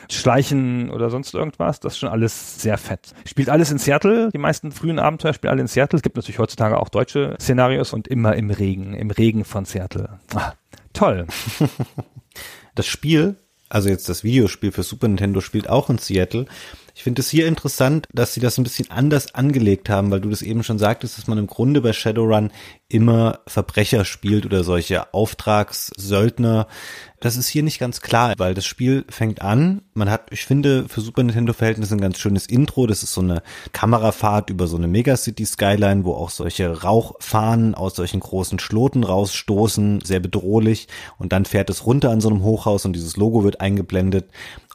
Schleichen oder sonst irgendwas. Das ist schon alles sehr fett. Spielt alles in Seattle. Die meisten frühen Abenteuer spielen alle in Seattle. Es gibt natürlich heutzutage auch deutsche Szenarios und immer im Regen, im Regen von Seattle. Ah, toll. <laughs> Das Spiel, also jetzt das Videospiel für Super Nintendo spielt auch in Seattle ich finde es hier interessant, dass sie das ein bisschen anders angelegt haben, weil du das eben schon sagtest, dass man im Grunde bei Shadowrun immer Verbrecher spielt oder solche Auftragssöldner. Das ist hier nicht ganz klar, weil das Spiel fängt an. Man hat, ich finde, für Super Nintendo Verhältnisse ein ganz schönes Intro. Das ist so eine Kamerafahrt über so eine Megacity Skyline, wo auch solche Rauchfahnen aus solchen großen Schloten rausstoßen, sehr bedrohlich. Und dann fährt es runter an so einem Hochhaus und dieses Logo wird eingeblendet.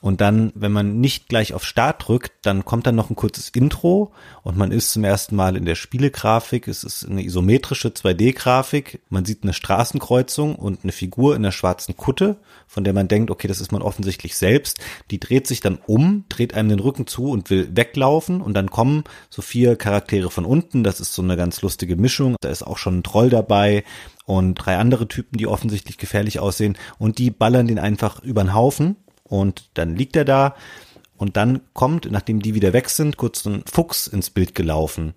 Und dann, wenn man nicht gleich auf Start drückt, dann kommt dann noch ein kurzes Intro und man ist zum ersten Mal in der Spielegrafik. Es ist eine isometrische 2D-Grafik. Man sieht eine Straßenkreuzung und eine Figur in der schwarzen Kutte, von der man denkt, okay, das ist man offensichtlich selbst. Die dreht sich dann um, dreht einem den Rücken zu und will weglaufen und dann kommen so vier Charaktere von unten. Das ist so eine ganz lustige Mischung. Da ist auch schon ein Troll dabei und drei andere Typen, die offensichtlich gefährlich aussehen und die ballern den einfach über den Haufen und dann liegt er da und dann kommt, nachdem die wieder weg sind, kurz ein Fuchs ins Bild gelaufen.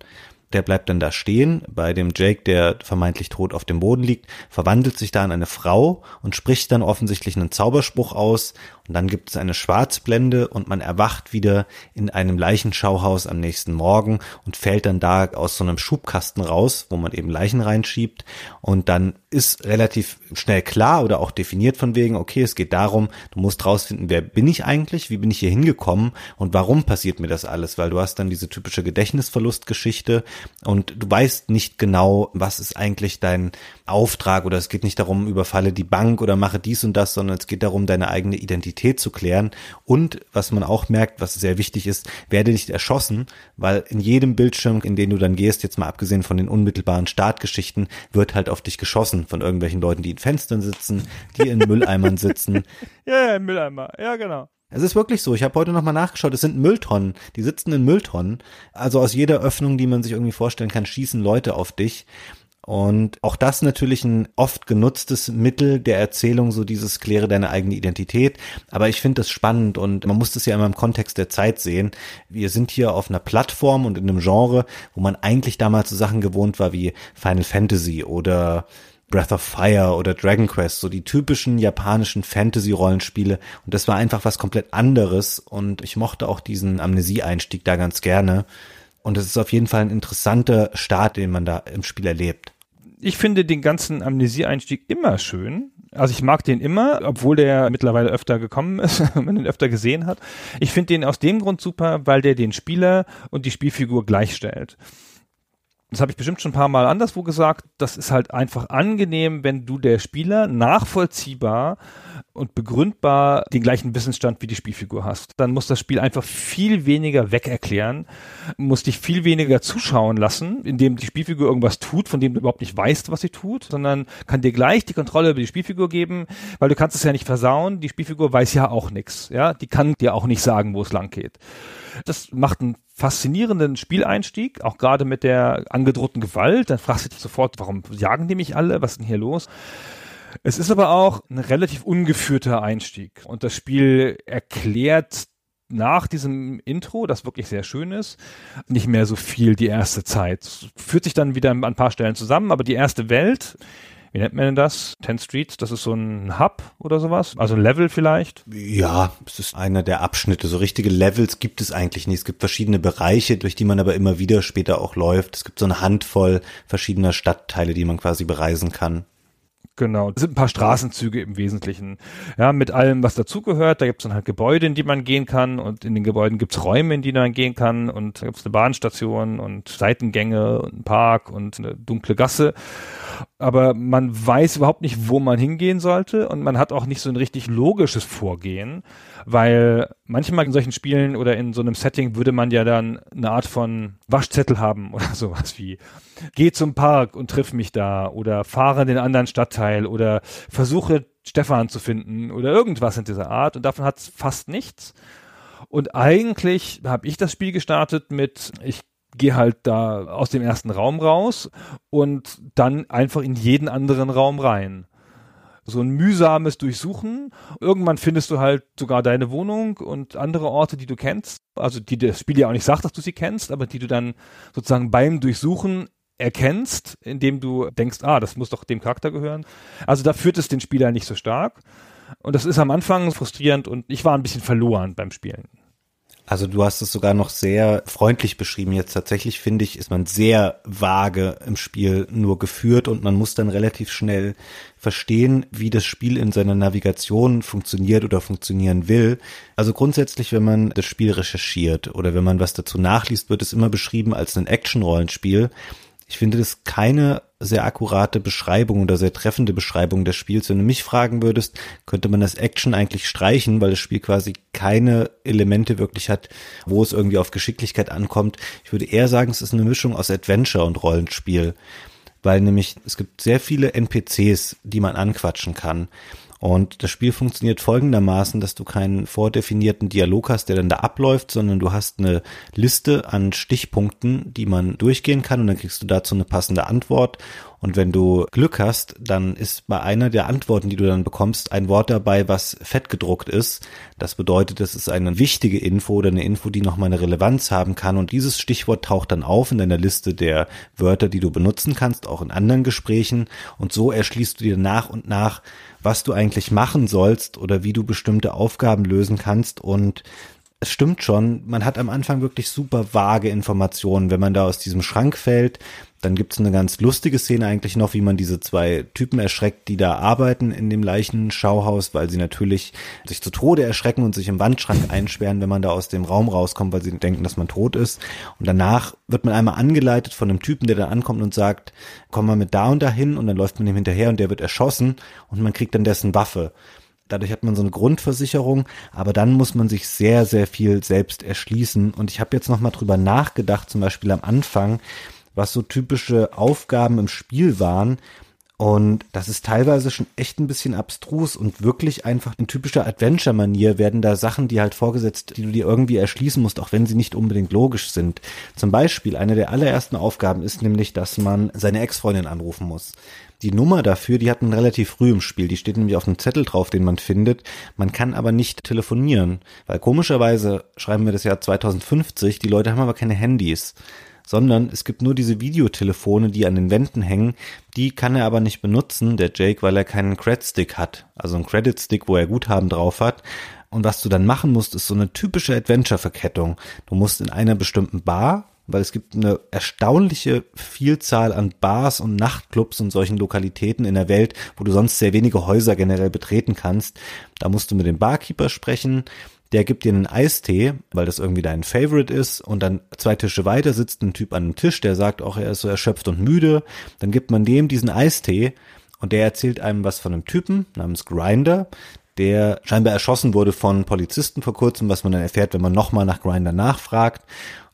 der bleibt dann da stehen bei dem Jake, der vermeintlich tot auf dem Boden liegt, verwandelt sich da in eine Frau und spricht dann offensichtlich einen Zauberspruch aus und dann gibt es eine Schwarzblende und man erwacht wieder in einem Leichenschauhaus am nächsten Morgen und fällt dann da aus so einem Schubkasten raus, wo man eben Leichen reinschiebt. Und dann ist relativ schnell klar oder auch definiert von wegen, okay, es geht darum, du musst rausfinden, wer bin ich eigentlich, wie bin ich hier hingekommen und warum passiert mir das alles, weil du hast dann diese typische Gedächtnisverlustgeschichte und du weißt nicht genau, was ist eigentlich dein Auftrag oder es geht nicht darum, überfalle die Bank oder mache dies und das, sondern es geht darum, deine eigene Identität zu klären und was man auch merkt, was sehr wichtig ist, werde nicht erschossen, weil in jedem Bildschirm, in den du dann gehst, jetzt mal abgesehen von den unmittelbaren Startgeschichten, wird halt auf dich geschossen von irgendwelchen Leuten, die in Fenstern sitzen, die in Mülleimern <laughs> sitzen. Ja, ja, im Mülleimer. Ja, genau. Es ist wirklich so. Ich habe heute nochmal nachgeschaut. Es sind Mülltonnen. Die sitzen in Mülltonnen. Also aus jeder Öffnung, die man sich irgendwie vorstellen kann, schießen Leute auf dich. Und auch das natürlich ein oft genutztes Mittel der Erzählung, so dieses kläre deine eigene Identität. Aber ich finde das spannend und man muss das ja immer im Kontext der Zeit sehen. Wir sind hier auf einer Plattform und in einem Genre, wo man eigentlich damals so Sachen gewohnt war wie Final Fantasy oder Breath of Fire oder Dragon Quest, so die typischen japanischen Fantasy-Rollenspiele. Und das war einfach was komplett anderes. Und ich mochte auch diesen Amnesie-Einstieg da ganz gerne. Und es ist auf jeden Fall ein interessanter Start, den man da im Spiel erlebt. Ich finde den ganzen Amnesie-Einstieg immer schön. Also ich mag den immer, obwohl der mittlerweile öfter gekommen ist, <laughs> man ihn öfter gesehen hat. Ich finde den aus dem Grund super, weil der den Spieler und die Spielfigur gleichstellt das habe ich bestimmt schon ein paar Mal anderswo gesagt, das ist halt einfach angenehm, wenn du der Spieler nachvollziehbar und begründbar den gleichen Wissensstand wie die Spielfigur hast. Dann muss das Spiel einfach viel weniger wegerklären, muss dich viel weniger zuschauen lassen, indem die Spielfigur irgendwas tut, von dem du überhaupt nicht weißt, was sie tut, sondern kann dir gleich die Kontrolle über die Spielfigur geben, weil du kannst es ja nicht versauen. Die Spielfigur weiß ja auch nichts, ja, die kann dir auch nicht sagen, wo es lang geht. Das macht einen faszinierenden Spieleinstieg, auch gerade mit der angedrohten Gewalt. Dann fragst du dich sofort, warum jagen die mich alle? Was ist denn hier los? Es ist aber auch ein relativ ungeführter Einstieg. Und das Spiel erklärt nach diesem Intro, das wirklich sehr schön ist, nicht mehr so viel die erste Zeit. Führt sich dann wieder an ein paar Stellen zusammen, aber die erste Welt wie nennt man denn das? 10 Streets, das ist so ein Hub oder sowas? Also ein Level vielleicht? Ja, es ist einer der Abschnitte. So richtige Levels gibt es eigentlich nicht. Es gibt verschiedene Bereiche, durch die man aber immer wieder später auch läuft. Es gibt so eine Handvoll verschiedener Stadtteile, die man quasi bereisen kann. Genau, das sind ein paar Straßenzüge im Wesentlichen. Ja, mit allem, was dazugehört. Da gibt es dann halt Gebäude, in die man gehen kann. Und in den Gebäuden gibt es Räume, in die man gehen kann. Und da gibt es eine Bahnstation und Seitengänge und einen Park und eine dunkle Gasse. Aber man weiß überhaupt nicht, wo man hingehen sollte. Und man hat auch nicht so ein richtig logisches Vorgehen, weil manchmal in solchen Spielen oder in so einem Setting würde man ja dann eine Art von Waschzettel haben <laughs> oder sowas wie geh zum Park und triff mich da oder fahre in den anderen Stadtteil oder versuche Stefan zu finden oder irgendwas in dieser Art und davon hat es fast nichts. Und eigentlich habe ich das Spiel gestartet mit, ich gehe halt da aus dem ersten Raum raus und dann einfach in jeden anderen Raum rein. So ein mühsames Durchsuchen. Irgendwann findest du halt sogar deine Wohnung und andere Orte, die du kennst. Also die das Spiel ja auch nicht sagt, dass du sie kennst, aber die du dann sozusagen beim Durchsuchen erkennst, indem du denkst, ah, das muss doch dem Charakter gehören. Also da führt es den Spieler nicht so stark. Und das ist am Anfang frustrierend und ich war ein bisschen verloren beim Spielen. Also du hast es sogar noch sehr freundlich beschrieben. Jetzt tatsächlich finde ich, ist man sehr vage im Spiel nur geführt und man muss dann relativ schnell verstehen, wie das Spiel in seiner Navigation funktioniert oder funktionieren will. Also grundsätzlich, wenn man das Spiel recherchiert oder wenn man was dazu nachliest, wird es immer beschrieben als ein Action-Rollenspiel. Ich finde das keine sehr akkurate Beschreibung oder sehr treffende Beschreibung des Spiels. Wenn du mich fragen würdest, könnte man das Action eigentlich streichen, weil das Spiel quasi keine Elemente wirklich hat, wo es irgendwie auf Geschicklichkeit ankommt. Ich würde eher sagen, es ist eine Mischung aus Adventure und Rollenspiel, weil nämlich es gibt sehr viele NPCs, die man anquatschen kann. Und das Spiel funktioniert folgendermaßen, dass du keinen vordefinierten Dialog hast, der dann da abläuft, sondern du hast eine Liste an Stichpunkten, die man durchgehen kann. Und dann kriegst du dazu eine passende Antwort Und wenn du Glück hast, dann ist bei einer der Antworten, die du dann bekommst, ein Wort dabei, was fett gedruckt ist. Das bedeutet, es ist eine wichtige Info oder eine Info, die nochmal eine Relevanz haben kann. Und dieses Stichwort taucht dann auf in deiner Liste der Wörter, die du benutzen kannst, auch in anderen Gesprächen. Und so erschließt du dir nach und nach, was du eigentlich machen sollst oder wie du bestimmte Aufgaben lösen kannst. Und es stimmt schon, man hat am Anfang wirklich super vage Informationen. Wenn man da aus diesem Schrank fällt, dann gibt's eine ganz lustige Szene eigentlich noch, wie man diese zwei Typen erschreckt, die da arbeiten in dem Leichenschauhaus, weil sie natürlich sich zu Tode erschrecken und sich im Wandschrank <laughs> einsperren, wenn man da aus dem Raum rauskommt, weil sie denken, dass man tot ist. Und danach wird man einmal angeleitet von einem Typen, der dann ankommt und sagt, komm mal mit da und dahin und dann läuft man ihm hinterher und der wird erschossen und man kriegt dann dessen Waffe. Dadurch hat man so eine Grundversicherung, aber dann muss man sich sehr, sehr viel selbst erschließen. Und ich habe jetzt nochmal drüber nachgedacht, zum Beispiel am Anfang, was so typische Aufgaben im Spiel waren. Und das ist teilweise schon echt ein bisschen abstrus und wirklich einfach in typischer Adventure-Manier werden da Sachen, die halt vorgesetzt, die du dir irgendwie erschließen musst, auch wenn sie nicht unbedingt logisch sind. Zum Beispiel, eine der allerersten Aufgaben ist nämlich, dass man seine Ex-Freundin anrufen muss. Die Nummer dafür, die hat man relativ früh im Spiel. Die steht nämlich auf einem Zettel drauf, den man findet. Man kann aber nicht telefonieren, weil komischerweise schreiben wir das Jahr 2050, die Leute haben aber keine Handys sondern es gibt nur diese Videotelefone, die an den Wänden hängen. Die kann er aber nicht benutzen, der Jake, weil er keinen Credit-Stick hat. Also einen Credit-Stick, wo er Guthaben drauf hat. Und was du dann machen musst, ist so eine typische Adventure-Verkettung. Du musst in einer bestimmten Bar weil es gibt eine erstaunliche Vielzahl an Bars und Nachtclubs und solchen Lokalitäten in der Welt, wo du sonst sehr wenige Häuser generell betreten kannst. Da musst du mit dem Barkeeper sprechen, der gibt dir einen Eistee, weil das irgendwie dein Favorite ist und dann zwei Tische weiter sitzt ein Typ an einem Tisch, der sagt auch, er ist so erschöpft und müde, dann gibt man dem diesen Eistee und der erzählt einem was von einem Typen namens Grinder, der scheinbar erschossen wurde von Polizisten vor kurzem, was man dann erfährt, wenn man nochmal nach Grinder nachfragt.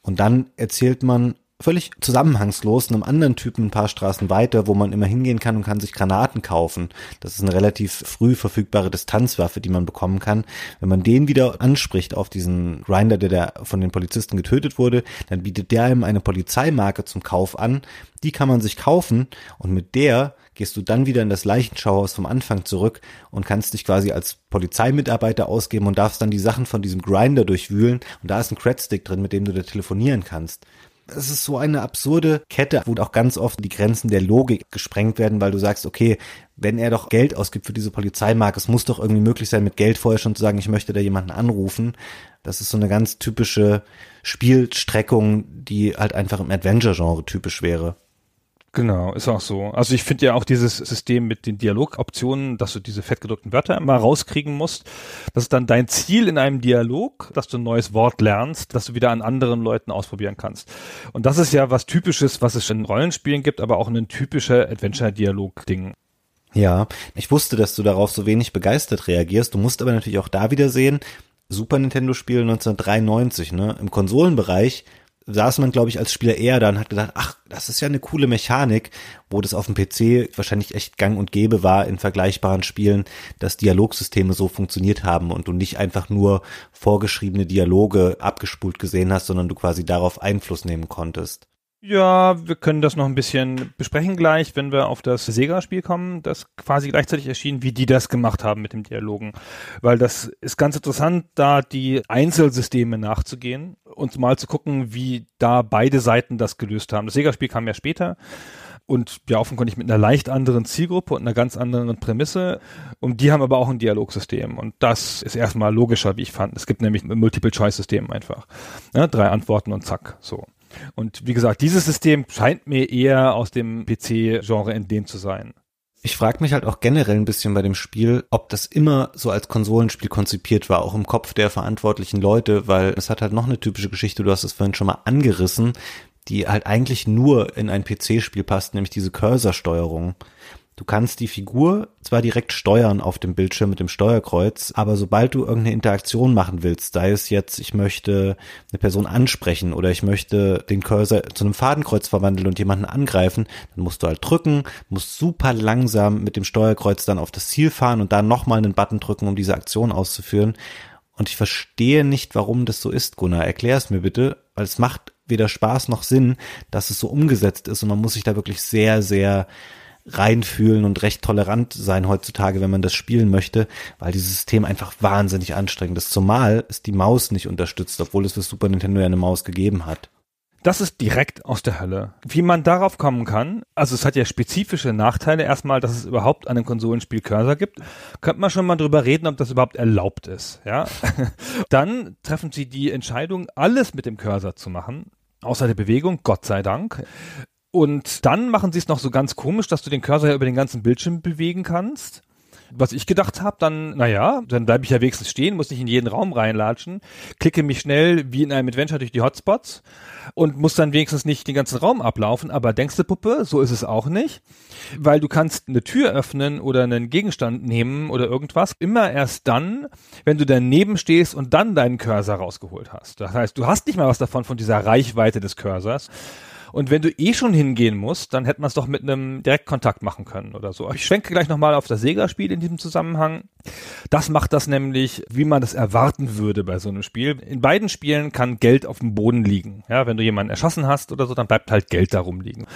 Und dann erzählt man völlig zusammenhangslos einem anderen Typen ein paar Straßen weiter, wo man immer hingehen kann und kann sich Granaten kaufen. Das ist eine relativ früh verfügbare Distanzwaffe, die man bekommen kann. Wenn man den wieder anspricht auf diesen Grinder, der da von den Polizisten getötet wurde, dann bietet der einem eine Polizeimarke zum Kauf an. Die kann man sich kaufen und mit der gehst du dann wieder in das Leichenschauhaus vom Anfang zurück und kannst dich quasi als Polizeimitarbeiter ausgeben und darfst dann die Sachen von diesem Grinder durchwühlen und da ist ein Credstick drin, mit dem du da telefonieren kannst es ist so eine absurde Kette, wo auch ganz oft die Grenzen der Logik gesprengt werden, weil du sagst, okay, wenn er doch Geld ausgibt für diese Polizeimarke, es muss doch irgendwie möglich sein, mit Geld vorher schon zu sagen, ich möchte da jemanden anrufen. Das ist so eine ganz typische Spielstreckung, die halt einfach im Adventure-Genre typisch wäre. Genau, ist auch so. Also ich finde ja auch dieses System mit den Dialogoptionen, dass du diese fettgedruckten Wörter immer rauskriegen musst, das ist dann dein Ziel in einem Dialog, dass du ein neues Wort lernst, dass du wieder an anderen Leuten ausprobieren kannst. Und das ist ja was Typisches, was es in Rollenspielen gibt, aber auch ein typischer Adventure-Dialog-Ding. Ja, ich wusste, dass du darauf so wenig begeistert reagierst. Du musst aber natürlich auch da wieder sehen, Super Nintendo-Spiel 1993, ne? Im Konsolenbereich saß man, glaube ich, als Spieler eher da und hat gedacht, ach, das ist ja eine coole Mechanik, wo das auf dem PC wahrscheinlich echt gang und gäbe war in vergleichbaren Spielen, dass Dialogsysteme so funktioniert haben und du nicht einfach nur vorgeschriebene Dialoge abgespult gesehen hast, sondern du quasi darauf Einfluss nehmen konntest. Ja, wir können das noch ein bisschen besprechen gleich, wenn wir auf das Sega-Spiel kommen, das quasi gleichzeitig erschien, wie die das gemacht haben mit dem Dialogen. Weil das ist ganz interessant, da die Einzelsysteme nachzugehen und mal zu gucken, wie da beide Seiten das gelöst haben. Das Sega-Spiel kam ja später und ja, offenkundig mit einer leicht anderen Zielgruppe und einer ganz anderen Prämisse. Und die haben aber auch ein Dialogsystem. Und das ist erstmal logischer, wie ich fand. Es gibt nämlich ein Multiple-Choice-System einfach. Ja, drei Antworten und zack, so. Und wie gesagt, dieses System scheint mir eher aus dem PC-Genre entlehnt zu sein. Ich frage mich halt auch generell ein bisschen bei dem Spiel, ob das immer so als Konsolenspiel konzipiert war, auch im Kopf der verantwortlichen Leute, weil es hat halt noch eine typische Geschichte, du hast es vorhin schon mal angerissen, die halt eigentlich nur in ein PC-Spiel passt, nämlich diese Cursor-Steuerung. Du kannst die Figur zwar direkt steuern auf dem Bildschirm mit dem Steuerkreuz, aber sobald du irgendeine Interaktion machen willst, sei es jetzt, ich möchte eine Person ansprechen oder ich möchte den Cursor zu einem Fadenkreuz verwandeln und jemanden angreifen, dann musst du halt drücken, musst super langsam mit dem Steuerkreuz dann auf das Ziel fahren und dann nochmal einen Button drücken, um diese Aktion auszuführen. Und ich verstehe nicht, warum das so ist, Gunnar. Erklär es mir bitte, weil es macht weder Spaß noch Sinn, dass es so umgesetzt ist und man muss sich da wirklich sehr, sehr reinfühlen und recht tolerant sein heutzutage, wenn man das spielen möchte, weil dieses System einfach wahnsinnig anstrengend ist. Zumal es die Maus nicht unterstützt, obwohl es für Super Nintendo ja eine Maus gegeben hat. Das ist direkt aus der Hölle. Wie man darauf kommen kann, also es hat ja spezifische Nachteile. Erstmal, dass es überhaupt einem Konsolenspiel Cursor gibt. Könnte man schon mal drüber reden, ob das überhaupt erlaubt ist, ja. <laughs> Dann treffen sie die Entscheidung, alles mit dem Cursor zu machen. Außer der Bewegung, Gott sei Dank. Und dann machen sie es noch so ganz komisch, dass du den Cursor ja über den ganzen Bildschirm bewegen kannst. Was ich gedacht habe, dann, naja, dann bleibe ich ja wenigstens stehen, muss nicht in jeden Raum reinlatschen, klicke mich schnell wie in einem Adventure durch die Hotspots und muss dann wenigstens nicht den ganzen Raum ablaufen. Aber denkst du, Puppe, so ist es auch nicht. Weil du kannst eine Tür öffnen oder einen Gegenstand nehmen oder irgendwas immer erst dann, wenn du daneben stehst und dann deinen Cursor rausgeholt hast. Das heißt, du hast nicht mal was davon von dieser Reichweite des Cursors. Und wenn du eh schon hingehen musst, dann hätte man es doch mit einem Direktkontakt machen können oder so. Ich schwenke gleich nochmal auf das Sega-Spiel in diesem Zusammenhang. Das macht das nämlich, wie man das erwarten würde bei so einem Spiel. In beiden Spielen kann Geld auf dem Boden liegen. Ja, wenn du jemanden erschossen hast oder so, dann bleibt halt Geld da rumliegen.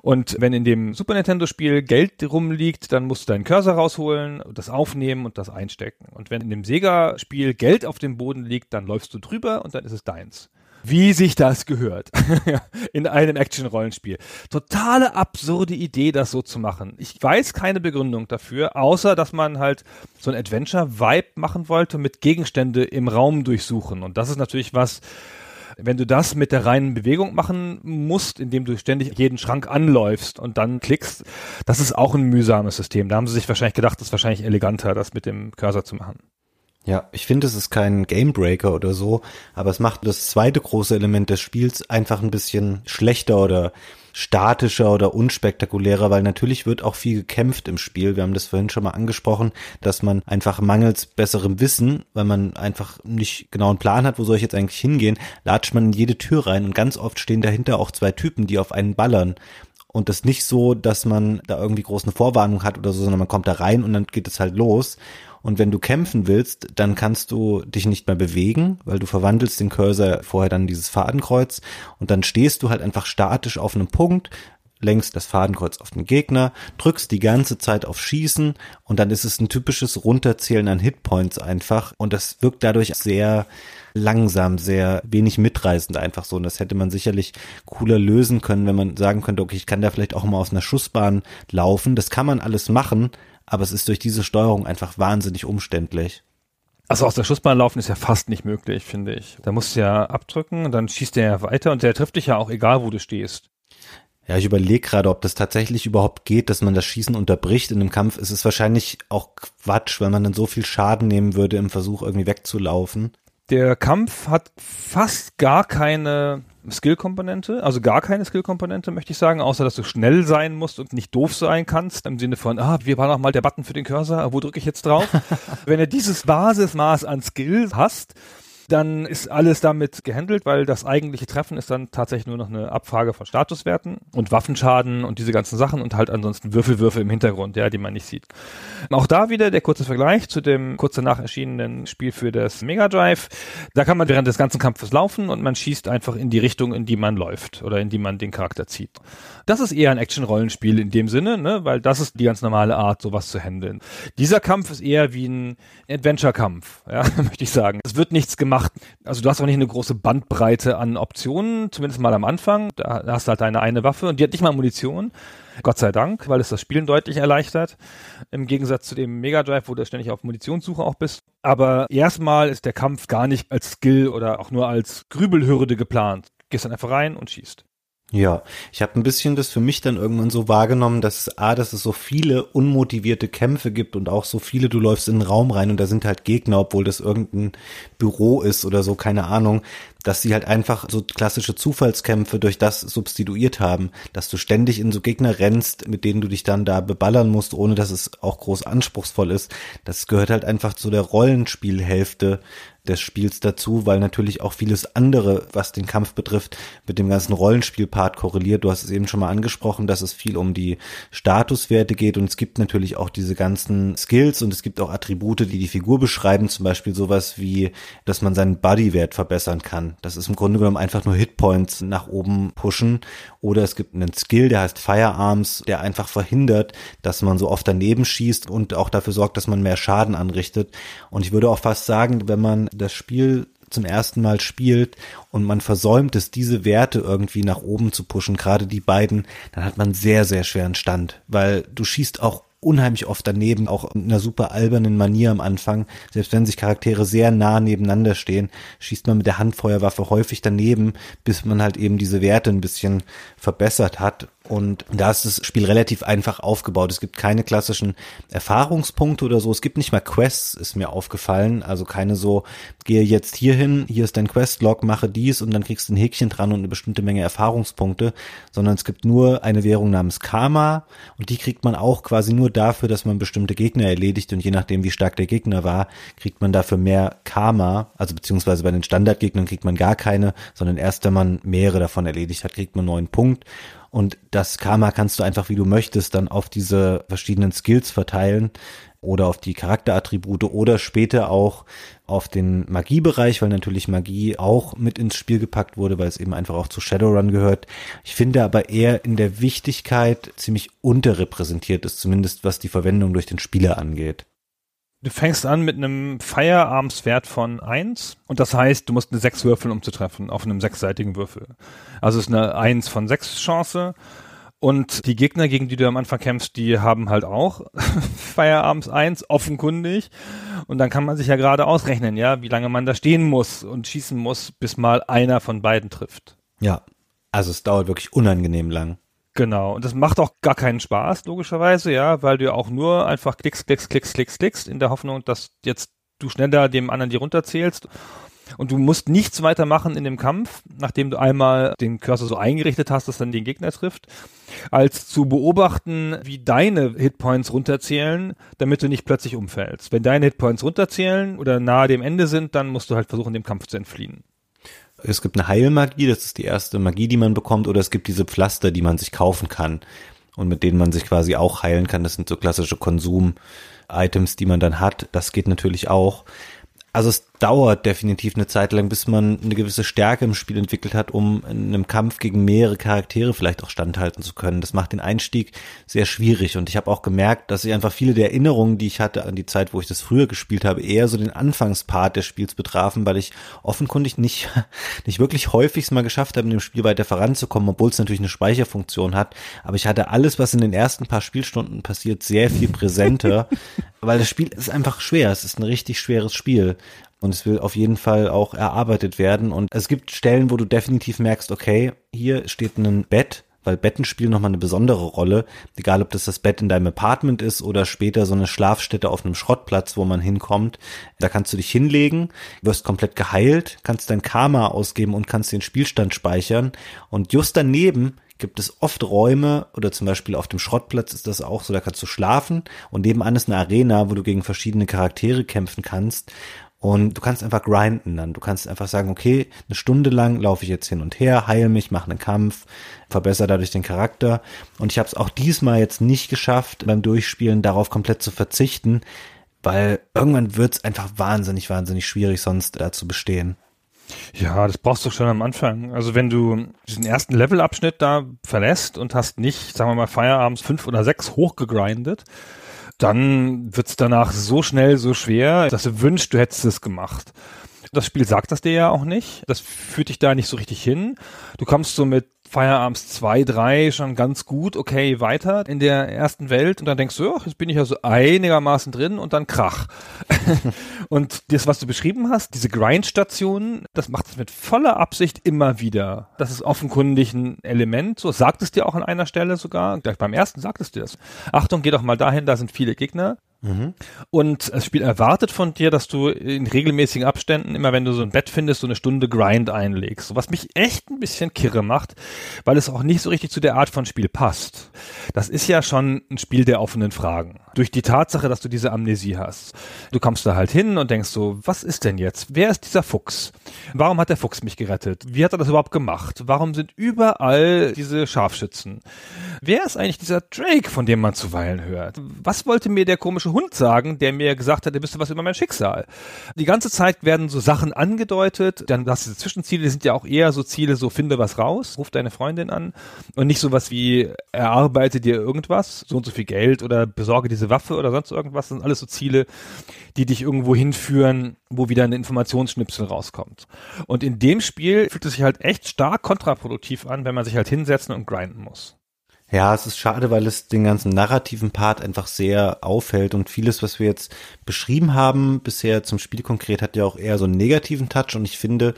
Und wenn in dem Super Nintendo-Spiel Geld rumliegt, dann musst du deinen Cursor rausholen, das aufnehmen und das einstecken. Und wenn in dem Sega-Spiel Geld auf dem Boden liegt, dann läufst du drüber und dann ist es deins wie sich das gehört <laughs> in einem Action-Rollenspiel. Totale absurde Idee, das so zu machen. Ich weiß keine Begründung dafür, außer dass man halt so ein Adventure-Vibe machen wollte mit Gegenstände im Raum durchsuchen. Und das ist natürlich was, wenn du das mit der reinen Bewegung machen musst, indem du ständig jeden Schrank anläufst und dann klickst, das ist auch ein mühsames System. Da haben sie sich wahrscheinlich gedacht, das ist wahrscheinlich eleganter, das mit dem Cursor zu machen. Ja, ich finde, es ist kein Gamebreaker oder so, aber es macht das zweite große Element des Spiels einfach ein bisschen schlechter oder statischer oder unspektakulärer, weil natürlich wird auch viel gekämpft im Spiel. Wir haben das vorhin schon mal angesprochen, dass man einfach mangels besserem Wissen, weil man einfach nicht genau einen Plan hat, wo soll ich jetzt eigentlich hingehen, latscht man in jede Tür rein und ganz oft stehen dahinter auch zwei Typen, die auf einen ballern. Und das nicht so, dass man da irgendwie groß eine Vorwarnung hat oder so, sondern man kommt da rein und dann geht es halt los. Und wenn du kämpfen willst, dann kannst du dich nicht mehr bewegen, weil du verwandelst den Cursor vorher dann dieses Fadenkreuz. Und dann stehst du halt einfach statisch auf einem Punkt, lenkst das Fadenkreuz auf den Gegner, drückst die ganze Zeit auf Schießen und dann ist es ein typisches Runterzählen an Hitpoints einfach. Und das wirkt dadurch sehr langsam, sehr wenig mitreißend einfach so. Und das hätte man sicherlich cooler lösen können, wenn man sagen könnte, okay, ich kann da vielleicht auch mal aus einer Schussbahn laufen, das kann man alles machen, aber es ist durch diese Steuerung einfach wahnsinnig umständlich. Also aus der Schussbahn laufen ist ja fast nicht möglich, finde ich. Da musst du ja abdrücken und dann schießt der ja weiter und der trifft dich ja auch egal, wo du stehst. Ja, ich überlege gerade, ob das tatsächlich überhaupt geht, dass man das Schießen unterbricht in einem Kampf. Es ist wahrscheinlich auch Quatsch, weil man dann so viel Schaden nehmen würde im Versuch, irgendwie wegzulaufen. Der Kampf hat fast gar keine Skill-Komponente, also gar keine Skill-Komponente, möchte ich sagen, außer dass du schnell sein musst und nicht doof sein kannst, im Sinne von, ah, wie war noch mal der Button für den Cursor, wo drücke ich jetzt drauf? <laughs> Wenn du dieses Basismaß an Skill hast, dann ist alles damit gehandelt, weil das eigentliche Treffen ist dann tatsächlich nur noch eine Abfrage von Statuswerten und Waffenschaden und diese ganzen Sachen und halt ansonsten Würfelwürfe im Hintergrund, ja, die man nicht sieht. Auch da wieder der kurze Vergleich zu dem kurz danach erschienenen Spiel für das Mega Drive. Da kann man während des ganzen Kampfes laufen und man schießt einfach in die Richtung, in die man läuft oder in die man den Charakter zieht. Das ist eher ein Action-Rollenspiel in dem Sinne, ne, weil das ist die ganz normale Art, sowas zu handeln. Dieser Kampf ist eher wie ein Adventure-Kampf, ja, <laughs> möchte ich sagen. Es wird nichts gemacht. Also du hast auch nicht eine große Bandbreite an Optionen, zumindest mal am Anfang. Da hast du halt deine eine Waffe und die hat nicht mal Munition. Gott sei Dank, weil es das Spielen deutlich erleichtert. Im Gegensatz zu dem Mega Drive, wo du ständig auf Munitionssuche auch bist. Aber erstmal ist der Kampf gar nicht als Skill oder auch nur als Grübelhürde geplant. Gehst dann einfach rein und schießt. Ja, ich habe ein bisschen das für mich dann irgendwann so wahrgenommen, dass A, dass es so viele unmotivierte Kämpfe gibt und auch so viele, du läufst in den Raum rein und da sind halt Gegner, obwohl das irgendein Büro ist oder so, keine Ahnung, dass sie halt einfach so klassische Zufallskämpfe durch das substituiert haben, dass du ständig in so Gegner rennst, mit denen du dich dann da beballern musst, ohne dass es auch groß anspruchsvoll ist. Das gehört halt einfach zu der Rollenspielhälfte des Spiels dazu, weil natürlich auch vieles andere, was den Kampf betrifft, mit dem ganzen Rollenspielpart korreliert. Du hast es eben schon mal angesprochen, dass es viel um die Statuswerte geht und es gibt natürlich auch diese ganzen Skills und es gibt auch Attribute, die die Figur beschreiben, zum Beispiel sowas wie, dass man seinen Bodywert verbessern kann. Das ist im Grunde genommen einfach nur Hitpoints nach oben pushen oder es gibt einen Skill, der heißt Firearms, der einfach verhindert, dass man so oft daneben schießt und auch dafür sorgt, dass man mehr Schaden anrichtet. Und ich würde auch fast sagen, wenn man das Spiel zum ersten Mal spielt und man versäumt es, diese Werte irgendwie nach oben zu pushen, gerade die beiden, dann hat man sehr, sehr schweren Stand, weil du schießt auch unheimlich oft daneben, auch in einer super albernen Manier am Anfang. Selbst wenn sich Charaktere sehr nah nebeneinander stehen, schießt man mit der Handfeuerwaffe häufig daneben, bis man halt eben diese Werte ein bisschen verbessert hat. Und da ist das Spiel relativ einfach aufgebaut. Es gibt keine klassischen Erfahrungspunkte oder so. Es gibt nicht mal Quests, ist mir aufgefallen. Also keine so, gehe jetzt hier hin, hier ist dein Questlog, mache dies und dann kriegst du ein Häkchen dran und eine bestimmte Menge Erfahrungspunkte, sondern es gibt nur eine Währung namens Karma und die kriegt man auch quasi nur dafür, dass man bestimmte Gegner erledigt und je nachdem, wie stark der Gegner war, kriegt man dafür mehr Karma. Also beziehungsweise bei den Standardgegnern kriegt man gar keine, sondern erst wenn man mehrere davon erledigt hat, kriegt man neun Punkt. Und das Karma kannst du einfach, wie du möchtest, dann auf diese verschiedenen Skills verteilen oder auf die Charakterattribute oder später auch auf den Magiebereich, weil natürlich Magie auch mit ins Spiel gepackt wurde, weil es eben einfach auch zu Shadowrun gehört. Ich finde aber eher in der Wichtigkeit ziemlich unterrepräsentiert ist, zumindest was die Verwendung durch den Spieler angeht. Du fängst an mit einem Firearms-Wert von eins und das heißt, du musst eine sechs würfeln, um zu treffen, auf einem sechsseitigen Würfel. Also es ist eine eins von sechs Chance und die Gegner, gegen die du am Anfang kämpfst, die haben halt auch <laughs> Firearms eins offenkundig. Und dann kann man sich ja gerade ausrechnen, ja, wie lange man da stehen muss und schießen muss, bis mal einer von beiden trifft. Ja, also es dauert wirklich unangenehm lang. Genau, und das macht auch gar keinen Spaß, logischerweise, ja, weil du auch nur einfach klickst, klickst, klickst, klickst, klickst, in der Hoffnung, dass jetzt du schneller dem anderen die runterzählst. Und du musst nichts weiter machen in dem Kampf, nachdem du einmal den Cursor so eingerichtet hast, dass dann den Gegner trifft, als zu beobachten, wie deine Hitpoints runterzählen, damit du nicht plötzlich umfällst. Wenn deine Hitpoints runterzählen oder nahe dem Ende sind, dann musst du halt versuchen, dem Kampf zu entfliehen es gibt eine Heilmagie, das ist die erste Magie, die man bekommt, oder es gibt diese Pflaster, die man sich kaufen kann und mit denen man sich quasi auch heilen kann. Das sind so klassische Konsum-Items, die man dann hat. Das geht natürlich auch. Also es dauert definitiv eine Zeit lang, bis man eine gewisse Stärke im Spiel entwickelt hat, um in einem Kampf gegen mehrere Charaktere vielleicht auch standhalten zu können. Das macht den Einstieg sehr schwierig und ich habe auch gemerkt, dass ich einfach viele der Erinnerungen, die ich hatte an die Zeit, wo ich das früher gespielt habe, eher so den Anfangspart des Spiels betrafen, weil ich offenkundig nicht, <laughs> nicht wirklich häufig mal geschafft habe, in dem Spiel weiter voranzukommen, obwohl es natürlich eine Speicherfunktion hat. Aber ich hatte alles, was in den ersten paar Spielstunden passiert, sehr viel präsenter, <laughs> weil das Spiel ist einfach schwer. Es ist ein richtig schweres Spiel. Und es will auf jeden Fall auch erarbeitet werden. Und es gibt Stellen, wo du definitiv merkst, okay, hier steht ein Bett, weil Betten spielen nochmal eine besondere Rolle. Egal, ob das das Bett in deinem Apartment ist oder später so eine Schlafstätte auf einem Schrottplatz, wo man hinkommt. Da kannst du dich hinlegen, wirst komplett geheilt, kannst dein Karma ausgeben und kannst den Spielstand speichern. Und just daneben gibt es oft Räume oder zum Beispiel auf dem Schrottplatz ist das auch so, da kannst du schlafen und nebenan ist eine Arena, wo du gegen verschiedene Charaktere kämpfen kannst. Und du kannst einfach grinden dann. Du kannst einfach sagen, okay, eine Stunde lang laufe ich jetzt hin und her, heile mich, mache einen Kampf, verbessere dadurch den Charakter. Und ich habe es auch diesmal jetzt nicht geschafft, beim Durchspielen darauf komplett zu verzichten, weil irgendwann wird es einfach wahnsinnig, wahnsinnig schwierig, sonst da zu bestehen. Ja, das brauchst du schon am Anfang. Also wenn du diesen ersten Levelabschnitt da verlässt und hast nicht, sagen wir mal, Feierabends fünf oder sechs hochgegrindet, dann wird's danach so schnell, so schwer, dass du wünschst, du hättest es gemacht. Das Spiel sagt das dir ja auch nicht. Das führt dich da nicht so richtig hin. Du kommst so mit Firearms 2, 3 schon ganz gut, okay, weiter in der ersten Welt und dann denkst du, ja, jetzt bin ich ja so einigermaßen drin und dann Krach. <laughs> und das, was du beschrieben hast, diese Grind-Stationen, das macht es mit voller Absicht immer wieder. Das ist offenkundig ein Element, so sagt es dir auch an einer Stelle sogar, gleich beim ersten sagt es dir das. Achtung, geh doch mal dahin, da sind viele Gegner. Mhm. Und das Spiel erwartet von dir, dass du in regelmäßigen Abständen, immer wenn du so ein Bett findest, so eine Stunde Grind einlegst. Was mich echt ein bisschen kirre macht, weil es auch nicht so richtig zu der Art von Spiel passt. das ist ja schon ein Spiel der offenen Fragen. Durch die Tatsache, dass du diese Amnesie hast. Du kommst da halt hin und denkst so, was ist denn jetzt? Wer ist dieser Fuchs? Warum hat der Fuchs mich gerettet? Wie hat er das überhaupt gemacht? Warum sind überall diese Scharfschützen? Wer ist eigentlich dieser Drake, von dem man zuweilen hört? Was wollte mir der komische Hund sagen, der mir gesagt hat, er wüsste was über mein Schicksal? Die ganze Zeit werden so Sachen angedeutet, dann hast du diese Zwischenziele, die sind ja auch eher so Ziele, so finde was raus, ruf deine Freundin an und nicht sowas wie erarbeite dir irgendwas, so und so viel Geld oder besorge diese Waffe oder sonst irgendwas, das sind alles so Ziele, die dich irgendwo hinführen, wo wieder ein Informationsschnipsel rauskommt. Und in dem Spiel fühlt es sich halt echt stark kontraproduktiv an, wenn man sich halt hinsetzen und grinden muss. Ja, es ist schade, weil es den ganzen narrativen Part einfach sehr aufhält und vieles, was wir jetzt beschrieben haben bisher zum Spiel konkret, hat ja auch eher so einen negativen Touch und ich finde,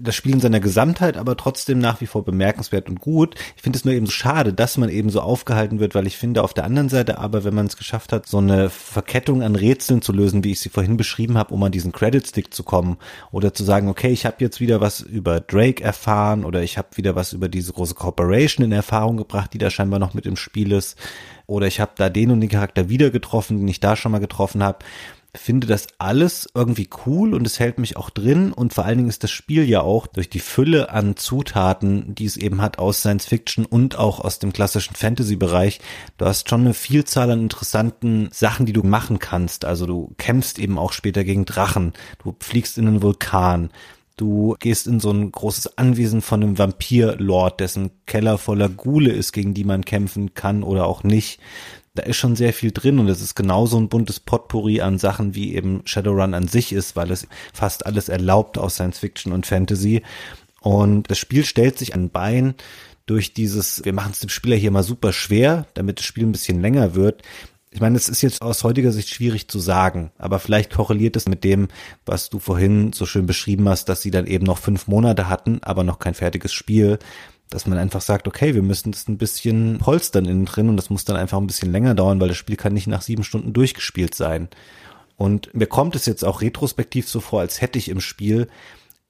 das Spiel in seiner Gesamtheit aber trotzdem nach wie vor bemerkenswert und gut. Ich finde es nur eben so schade, dass man eben so aufgehalten wird, weil ich finde auf der anderen Seite aber, wenn man es geschafft hat, so eine Verkettung an Rätseln zu lösen, wie ich sie vorhin beschrieben habe, um an diesen Credit-Stick zu kommen oder zu sagen, okay, ich habe jetzt wieder was über Drake erfahren oder ich habe wieder was über diese große Corporation in Erfahrung gebracht, die da scheinbar noch mit im Spiel ist oder ich habe da den und den Charakter wieder getroffen, den ich da schon mal getroffen habe finde das alles irgendwie cool und es hält mich auch drin und vor allen Dingen ist das Spiel ja auch durch die Fülle an Zutaten, die es eben hat aus Science Fiction und auch aus dem klassischen Fantasy Bereich. Du hast schon eine Vielzahl an interessanten Sachen, die du machen kannst. Also du kämpfst eben auch später gegen Drachen, du fliegst in einen Vulkan, Du gehst in so ein großes Anwesen von einem Vampir-Lord, dessen Keller voller Gule ist, gegen die man kämpfen kann oder auch nicht da ist schon sehr viel drin und es ist genauso ein buntes Potpourri an Sachen, wie eben Shadowrun an sich ist, weil es fast alles erlaubt aus Science Fiction und Fantasy. Und das Spiel stellt sich an Bein durch dieses, wir machen es dem Spieler hier mal super schwer, damit das Spiel ein bisschen länger wird. Ich meine, es ist jetzt aus heutiger Sicht schwierig zu sagen, aber vielleicht korreliert es mit dem, was du vorhin so schön beschrieben hast, dass sie dann eben noch fünf Monate hatten, aber noch kein fertiges Spiel dass man einfach sagt, okay, wir müssen das ein bisschen polstern innen drin und das muss dann einfach ein bisschen länger dauern, weil das Spiel kann nicht nach sieben Stunden durchgespielt sein. Und mir kommt es jetzt auch retrospektiv so vor, als hätte ich im Spiel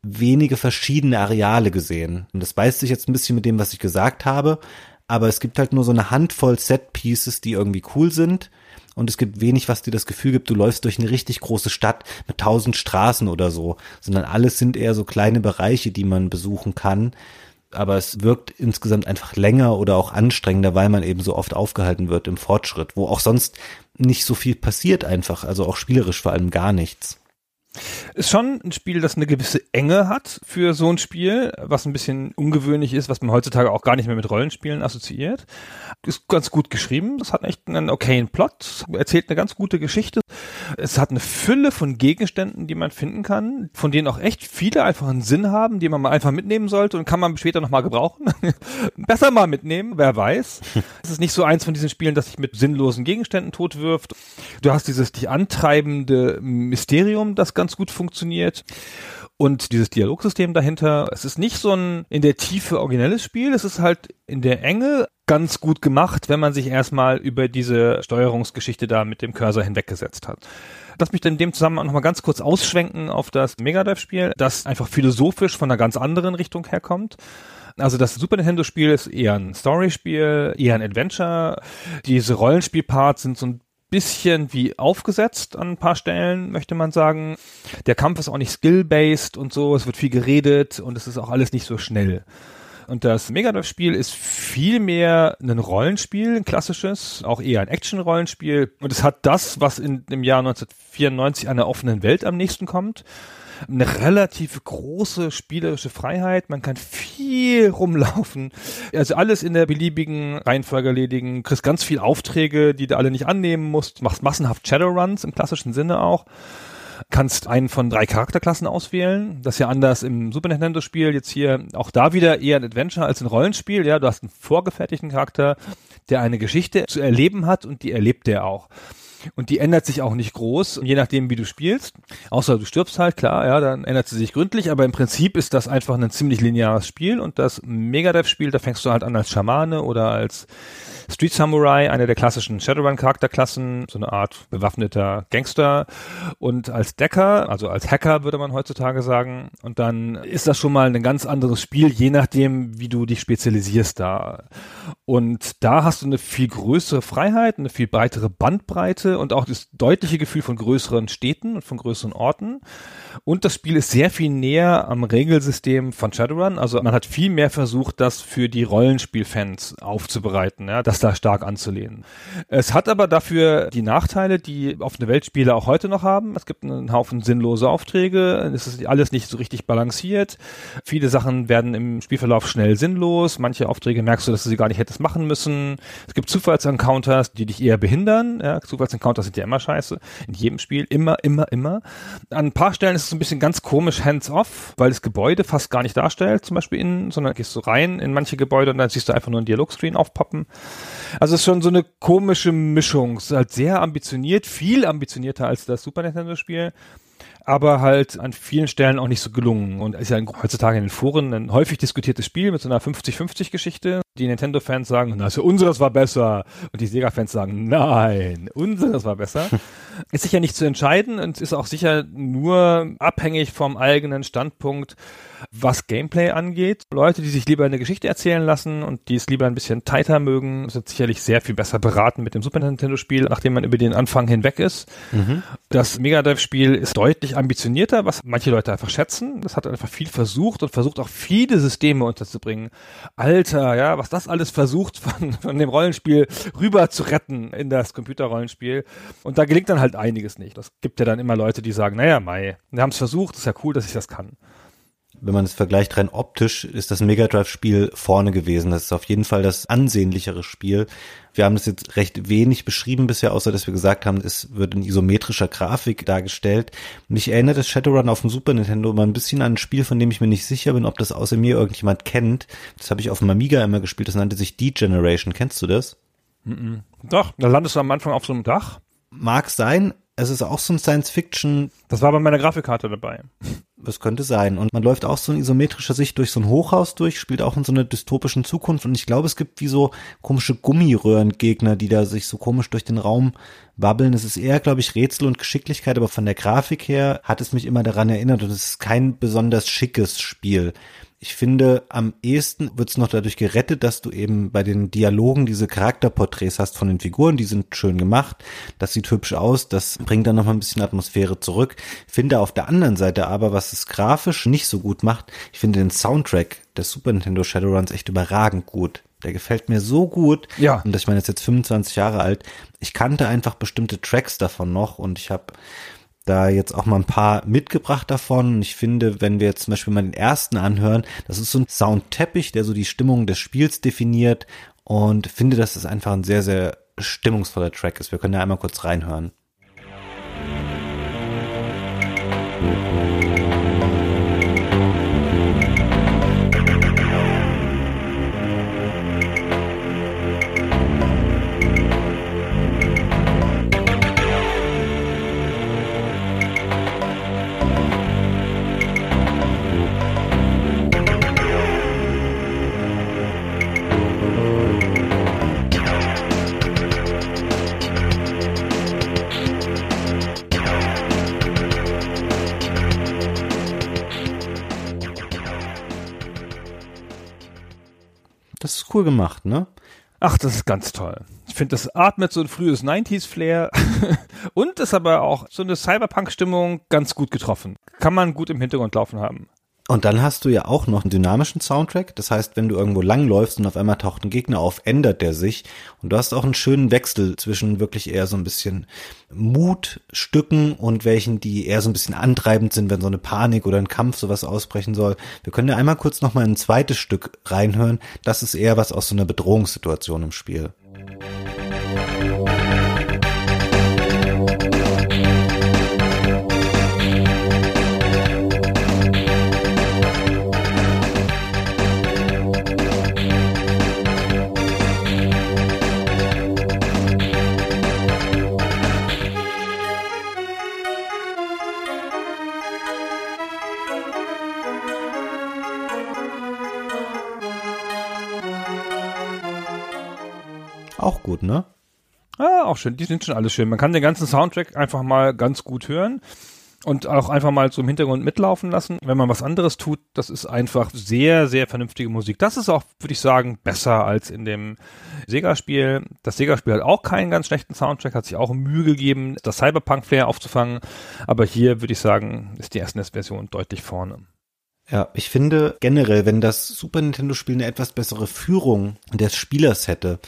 wenige verschiedene Areale gesehen. Und das beißt sich jetzt ein bisschen mit dem, was ich gesagt habe, aber es gibt halt nur so eine Handvoll Set-Pieces, die irgendwie cool sind. Und es gibt wenig, was dir das Gefühl gibt, du läufst durch eine richtig große Stadt mit tausend Straßen oder so, sondern alles sind eher so kleine Bereiche, die man besuchen kann aber es wirkt insgesamt einfach länger oder auch anstrengender, weil man eben so oft aufgehalten wird im Fortschritt, wo auch sonst nicht so viel passiert einfach, also auch spielerisch vor allem gar nichts. Ist schon ein Spiel, das eine gewisse Enge hat für so ein Spiel, was ein bisschen ungewöhnlich ist, was man heutzutage auch gar nicht mehr mit Rollenspielen assoziiert. Ist ganz gut geschrieben, das hat echt einen okayen Plot, erzählt eine ganz gute Geschichte. Es hat eine Fülle von Gegenständen, die man finden kann, von denen auch echt viele einfach einen Sinn haben, die man mal einfach mitnehmen sollte und kann man später nochmal gebrauchen. <laughs> Besser mal mitnehmen, wer weiß. <laughs> Es ist nicht so eins von diesen Spielen, das sich mit sinnlosen Gegenständen totwirft. Du hast dieses dich antreibende Mysterium, das ganz gut funktioniert. Und dieses Dialogsystem dahinter, es ist nicht so ein in der Tiefe originelles Spiel, es ist halt in der Enge ganz gut gemacht, wenn man sich erstmal über diese Steuerungsgeschichte da mit dem Cursor hinweggesetzt hat. Lass mich dann in dem Zusammenhang nochmal ganz kurz ausschwenken auf das Mega Drive Spiel, das einfach philosophisch von einer ganz anderen Richtung herkommt. Also das Super Nintendo Spiel ist eher ein Story-Spiel, eher ein Adventure. Diese Rollenspielparts sind so ein bisschen wie aufgesetzt an ein paar Stellen, möchte man sagen. Der Kampf ist auch nicht skill-based und so, es wird viel geredet und es ist auch alles nicht so schnell. Und das Mega Drive-Spiel ist viel mehr ein Rollenspiel, ein klassisches, auch eher ein Action-Rollenspiel. Und es hat das, was in, im Jahr 1994 einer offenen Welt am nächsten kommt eine relativ große spielerische Freiheit. Man kann viel rumlaufen. Also alles in der beliebigen Reihenfolge erledigen. Kriegst ganz viel Aufträge, die du alle nicht annehmen musst. Machst massenhaft Shadowruns im klassischen Sinne auch kannst einen von drei Charakterklassen auswählen. Das ist ja anders im Super Nintendo Spiel. Jetzt hier auch da wieder eher ein Adventure als ein Rollenspiel. Ja, du hast einen vorgefertigten Charakter, der eine Geschichte zu erleben hat und die erlebt er auch. Und die ändert sich auch nicht groß, je nachdem, wie du spielst. Außer du stirbst halt, klar, ja, dann ändert sie sich gründlich, aber im Prinzip ist das einfach ein ziemlich lineares Spiel und das Megadrive-Spiel, da fängst du halt an als Schamane oder als Street Samurai, eine der klassischen Shadowrun-Charakterklassen, so eine Art bewaffneter Gangster und als Decker, also als Hacker würde man heutzutage sagen. Und dann ist das schon mal ein ganz anderes Spiel, je nachdem, wie du dich spezialisierst da. Und da hast du eine viel größere Freiheit, eine viel breitere Bandbreite und auch das deutliche Gefühl von größeren Städten und von größeren Orten. Und das Spiel ist sehr viel näher am Regelsystem von Shadowrun. Also man hat viel mehr versucht, das für die Rollenspielfans aufzubereiten, ja, das da stark anzulehnen. Es hat aber dafür die Nachteile, die offene Weltspiele auch heute noch haben. Es gibt einen Haufen sinnlose Aufträge. Es ist alles nicht so richtig balanciert. Viele Sachen werden im Spielverlauf schnell sinnlos. Manche Aufträge merkst du, dass du sie gar nicht hättest machen müssen. Es gibt Zufallsencounters, die dich eher behindern. Ja, Zufallsencounters sind ja immer scheiße. In jedem Spiel. Immer, immer, immer. An ein paar Stellen ist es ein bisschen ganz komisch hands-off, weil das Gebäude fast gar nicht darstellt, zum Beispiel innen, sondern gehst du rein in manche Gebäude und dann siehst du einfach nur einen Dialogscreen aufpoppen. Also es ist schon so eine komische Mischung. Es ist halt sehr ambitioniert, viel ambitionierter als das Super Nintendo Spiel aber halt an vielen Stellen auch nicht so gelungen und ist ja heutzutage in den Foren ein häufig diskutiertes Spiel mit so einer 50-50 Geschichte. Die Nintendo-Fans sagen, na, also unseres war besser und die Sega-Fans sagen, nein, unseres war besser. <laughs> ist sicher nicht zu entscheiden und ist auch sicher nur abhängig vom eigenen Standpunkt, was Gameplay angeht. Leute, die sich lieber eine Geschichte erzählen lassen und die es lieber ein bisschen tighter mögen, sind sicherlich sehr viel besser beraten mit dem Super Nintendo-Spiel, nachdem man über den Anfang hinweg ist. Mhm. Das Mega Drive-Spiel ist deutlich ambitionierter, was manche Leute einfach schätzen. Das hat einfach viel versucht und versucht auch viele Systeme unterzubringen. Alter, ja, was das alles versucht <laughs> von, von dem Rollenspiel rüber zu retten in das Computerrollenspiel. Und da gelingt dann halt einiges nicht. Das gibt ja dann immer Leute, die sagen, naja, Mai, wir haben es versucht, ist ja cool, dass ich das kann wenn man es vergleicht rein optisch, ist das Mega Drive Spiel vorne gewesen. Das ist auf jeden Fall das ansehnlichere Spiel. Wir haben das jetzt recht wenig beschrieben bisher, außer dass wir gesagt haben, es wird in isometrischer Grafik dargestellt. Mich erinnert das Shadowrun auf dem Super Nintendo immer ein bisschen an ein Spiel, von dem ich mir nicht sicher bin, ob das außer mir irgendjemand kennt. Das habe ich auf dem Amiga immer gespielt. Das nannte sich D-Generation. Kennst du das? Mm -mm. Doch, da landest du am Anfang auf so einem Dach. Mag sein, es ist auch so ein Science-Fiction. Das war bei meiner Grafikkarte dabei. Das könnte sein. Und man läuft auch so in isometrischer Sicht durch so ein Hochhaus durch, spielt auch in so einer dystopischen Zukunft. Und ich glaube, es gibt wie so komische Gummiröhrengegner, die da sich so komisch durch den Raum wabbeln. Es ist eher, glaube ich, Rätsel und Geschicklichkeit, aber von der Grafik her hat es mich immer daran erinnert. Und es ist kein besonders schickes Spiel. Ich finde, am ehesten wird es noch dadurch gerettet, dass du eben bei den Dialogen diese Charakterporträts hast von den Figuren, die sind schön gemacht, das sieht hübsch aus, das bringt dann noch mal ein bisschen Atmosphäre zurück. Finde auf der anderen Seite aber, was es grafisch nicht so gut macht, ich finde den Soundtrack des Super Nintendo Shadowruns echt überragend gut. Der gefällt mir so gut. Ja. Und ich meine, jetzt 25 Jahre alt. Ich kannte einfach bestimmte Tracks davon noch und ich habe da jetzt auch mal ein paar mitgebracht davon. Ich finde, wenn wir jetzt zum Beispiel mal den ersten anhören, das ist so ein Soundteppich, der so die Stimmung des Spiels definiert und finde, dass es einfach ein sehr, sehr stimmungsvoller Track ist. Wir können da einmal kurz reinhören. Cool gemacht, ne? Ach, das ist ganz toll. Ich finde, das atmet so ein frühes 90s-Flair <laughs> und ist aber auch so eine Cyberpunk-Stimmung ganz gut getroffen. Kann man gut im Hintergrund laufen haben. Und dann hast du ja auch noch einen dynamischen Soundtrack. Das heißt, wenn du irgendwo langläufst und auf einmal taucht ein Gegner auf, ändert der sich. Und du hast auch einen schönen Wechsel zwischen wirklich eher so ein bisschen Mutstücken und welchen, die eher so ein bisschen antreibend sind, wenn so eine Panik oder ein Kampf sowas ausbrechen soll. Wir können ja einmal kurz nochmal ein zweites Stück reinhören. Das ist eher was aus so einer Bedrohungssituation im Spiel. Auch gut, ne? Ah, auch schön. Die sind schon alles schön. Man kann den ganzen Soundtrack einfach mal ganz gut hören. und auch einfach mal so im Hintergrund mitlaufen lassen. Wenn man was anderes tut, das ist einfach sehr, sehr vernünftige Musik. Das ist auch, würde ich sagen, besser als in dem Sega-Spiel. Das Sega-Spiel hat auch keinen ganz schlechten Soundtrack, hat sich auch Mühe gegeben, das Cyberpunk-Flair aufzufangen. Aber hier würde ich sagen, ist die SNES-Version deutlich vorne. Ja, ich finde generell, wenn das Super Nintendo-Spiel eine etwas bessere Führung des Spielers hätte,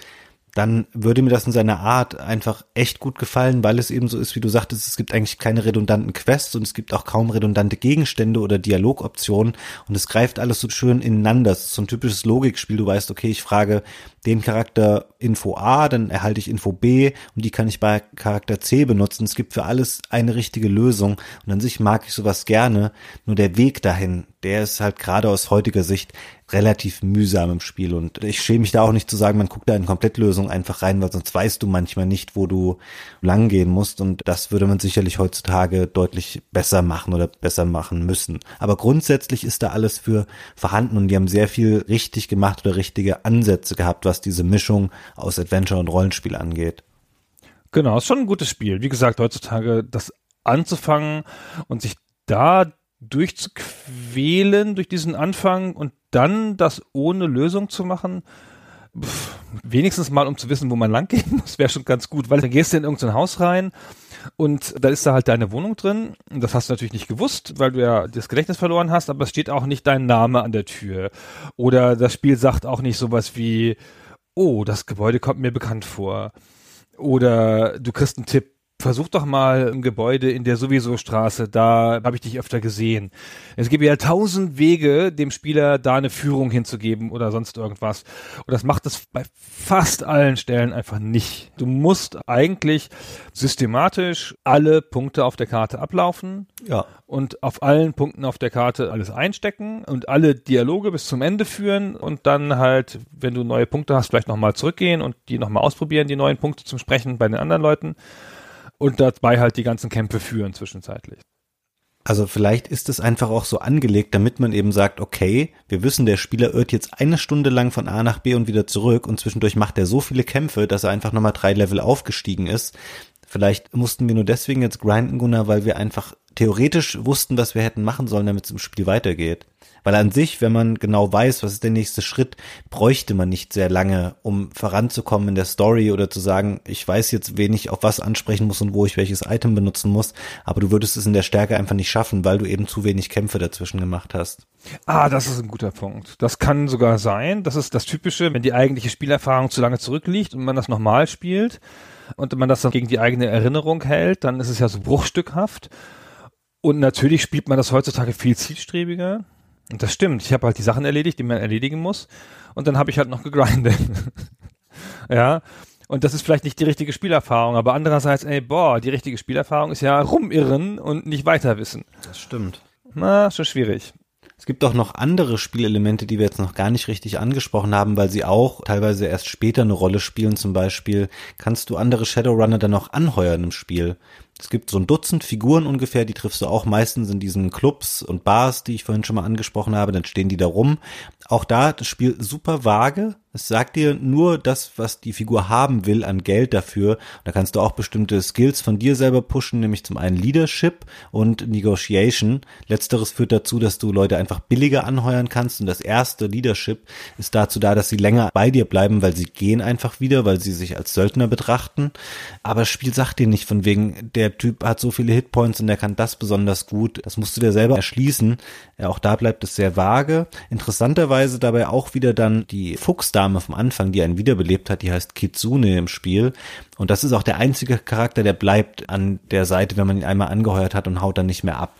dann würde mir das in seiner Art einfach echt gut gefallen, weil es eben so ist, wie du sagtest, es gibt eigentlich keine redundanten Quests und es gibt auch kaum redundante Gegenstände oder Dialogoptionen und es greift alles so schön ineinander. Es ist so ein typisches Logikspiel. Du weißt, okay, ich frage den Charakter Info A, dann erhalte ich Info B und die kann ich bei Charakter C benutzen. Es gibt für alles eine richtige Lösung und an sich mag ich sowas gerne, nur der Weg dahin, der ist halt gerade aus heutiger Sicht relativ mühsam im Spiel und ich schäme mich da auch nicht zu sagen, man guckt da in Komplettlösung einfach rein, weil sonst weißt du manchmal nicht, wo du lang gehen musst und das würde man sicherlich heutzutage deutlich besser machen oder besser machen müssen. Aber grundsätzlich ist da alles für vorhanden und die haben sehr viel richtig gemacht oder richtige Ansätze gehabt, was diese Mischung aus Adventure und Rollenspiel angeht. Genau, ist schon ein gutes Spiel. Wie gesagt, heutzutage das anzufangen und sich da durchzuquälen durch diesen Anfang und dann das ohne Lösung zu machen, pff, wenigstens mal um zu wissen, wo man lang gehen <laughs> muss, wäre schon ganz gut, weil dann gehst du in irgendein Haus rein und da ist da halt deine Wohnung drin. Das hast du natürlich nicht gewusst, weil du ja das Gedächtnis verloren hast, aber es steht auch nicht dein Name an der Tür. Oder das Spiel sagt auch nicht sowas wie, oh, das Gebäude kommt mir bekannt vor. Oder du kriegst einen Tipp, versuch doch mal ein Gebäude in der sowieso Straße, da habe ich dich öfter gesehen. Es gibt ja tausend Wege, dem Spieler da eine Führung hinzugeben oder sonst irgendwas. Und das macht es bei fast allen Stellen einfach nicht. Du musst eigentlich systematisch alle Punkte auf der Karte ablaufen. Ja. Und auf allen Punkten auf der Karte alles einstecken und alle Dialoge bis zum Ende führen und dann halt, wenn du neue Punkte hast, vielleicht nochmal zurückgehen und die nochmal ausprobieren, die neuen Punkte zum Sprechen bei den anderen Leuten und dabei halt die ganzen Kämpfe führen zwischenzeitlich. Also vielleicht ist es einfach auch so angelegt, damit man eben sagt, okay, wir wissen, der Spieler irrt jetzt eine Stunde lang von A nach B und wieder zurück und zwischendurch macht er so viele Kämpfe, dass er einfach nochmal drei Level aufgestiegen ist. Vielleicht mussten wir nur deswegen jetzt grinden, Gunnar, weil wir einfach theoretisch wussten, was wir hätten machen sollen, damit es im Spiel weitergeht. Weil an sich, wenn man genau weiß, was ist der nächste Schritt, bräuchte man nicht sehr lange, um voranzukommen in der Story oder zu sagen, ich weiß jetzt, wen ich auf was ansprechen muss und wo ich welches Item benutzen muss, aber du würdest es in der Stärke einfach nicht schaffen, weil du eben zu wenig Kämpfe dazwischen gemacht hast. Ah, das ist ein guter Punkt. Das kann sogar sein. Das ist das Typische, wenn die eigentliche Spielerfahrung zu lange zurückliegt und man das nochmal spielt und man das dann gegen die eigene Erinnerung hält, dann ist es ja so bruchstückhaft. Und natürlich spielt man das heutzutage viel zielstrebiger. Und das stimmt. Ich habe halt die Sachen erledigt, die man erledigen muss. Und dann habe ich halt noch gegrindet. <laughs> ja. Und das ist vielleicht nicht die richtige Spielerfahrung, aber andererseits, ey, boah, die richtige Spielerfahrung ist ja rumirren und nicht weiter wissen. Das stimmt. Na, schon schwierig. Es gibt auch noch andere Spielelemente, die wir jetzt noch gar nicht richtig angesprochen haben, weil sie auch teilweise erst später eine Rolle spielen. Zum Beispiel kannst du andere Shadowrunner dann auch anheuern im Spiel. Es gibt so ein Dutzend Figuren ungefähr, die triffst du auch meistens in diesen Clubs und Bars, die ich vorhin schon mal angesprochen habe, dann stehen die da rum. Auch da das Spiel super vage. Es sagt dir nur das, was die Figur haben will an Geld dafür. Da kannst du auch bestimmte Skills von dir selber pushen, nämlich zum einen Leadership und Negotiation. Letzteres führt dazu, dass du Leute einfach billiger anheuern kannst. Und das erste Leadership ist dazu da, dass sie länger bei dir bleiben, weil sie gehen einfach wieder, weil sie sich als Söldner betrachten. Aber das Spiel sagt dir nicht von wegen, der Typ hat so viele Hitpoints und der kann das besonders gut. Das musst du dir selber erschließen. Auch da bleibt es sehr vage. Interessanterweise dabei auch wieder dann die Fuchsdame vom Anfang, die einen wiederbelebt hat, die heißt Kitsune im Spiel. Und das ist auch der einzige Charakter, der bleibt an der Seite, wenn man ihn einmal angeheuert hat und haut dann nicht mehr ab.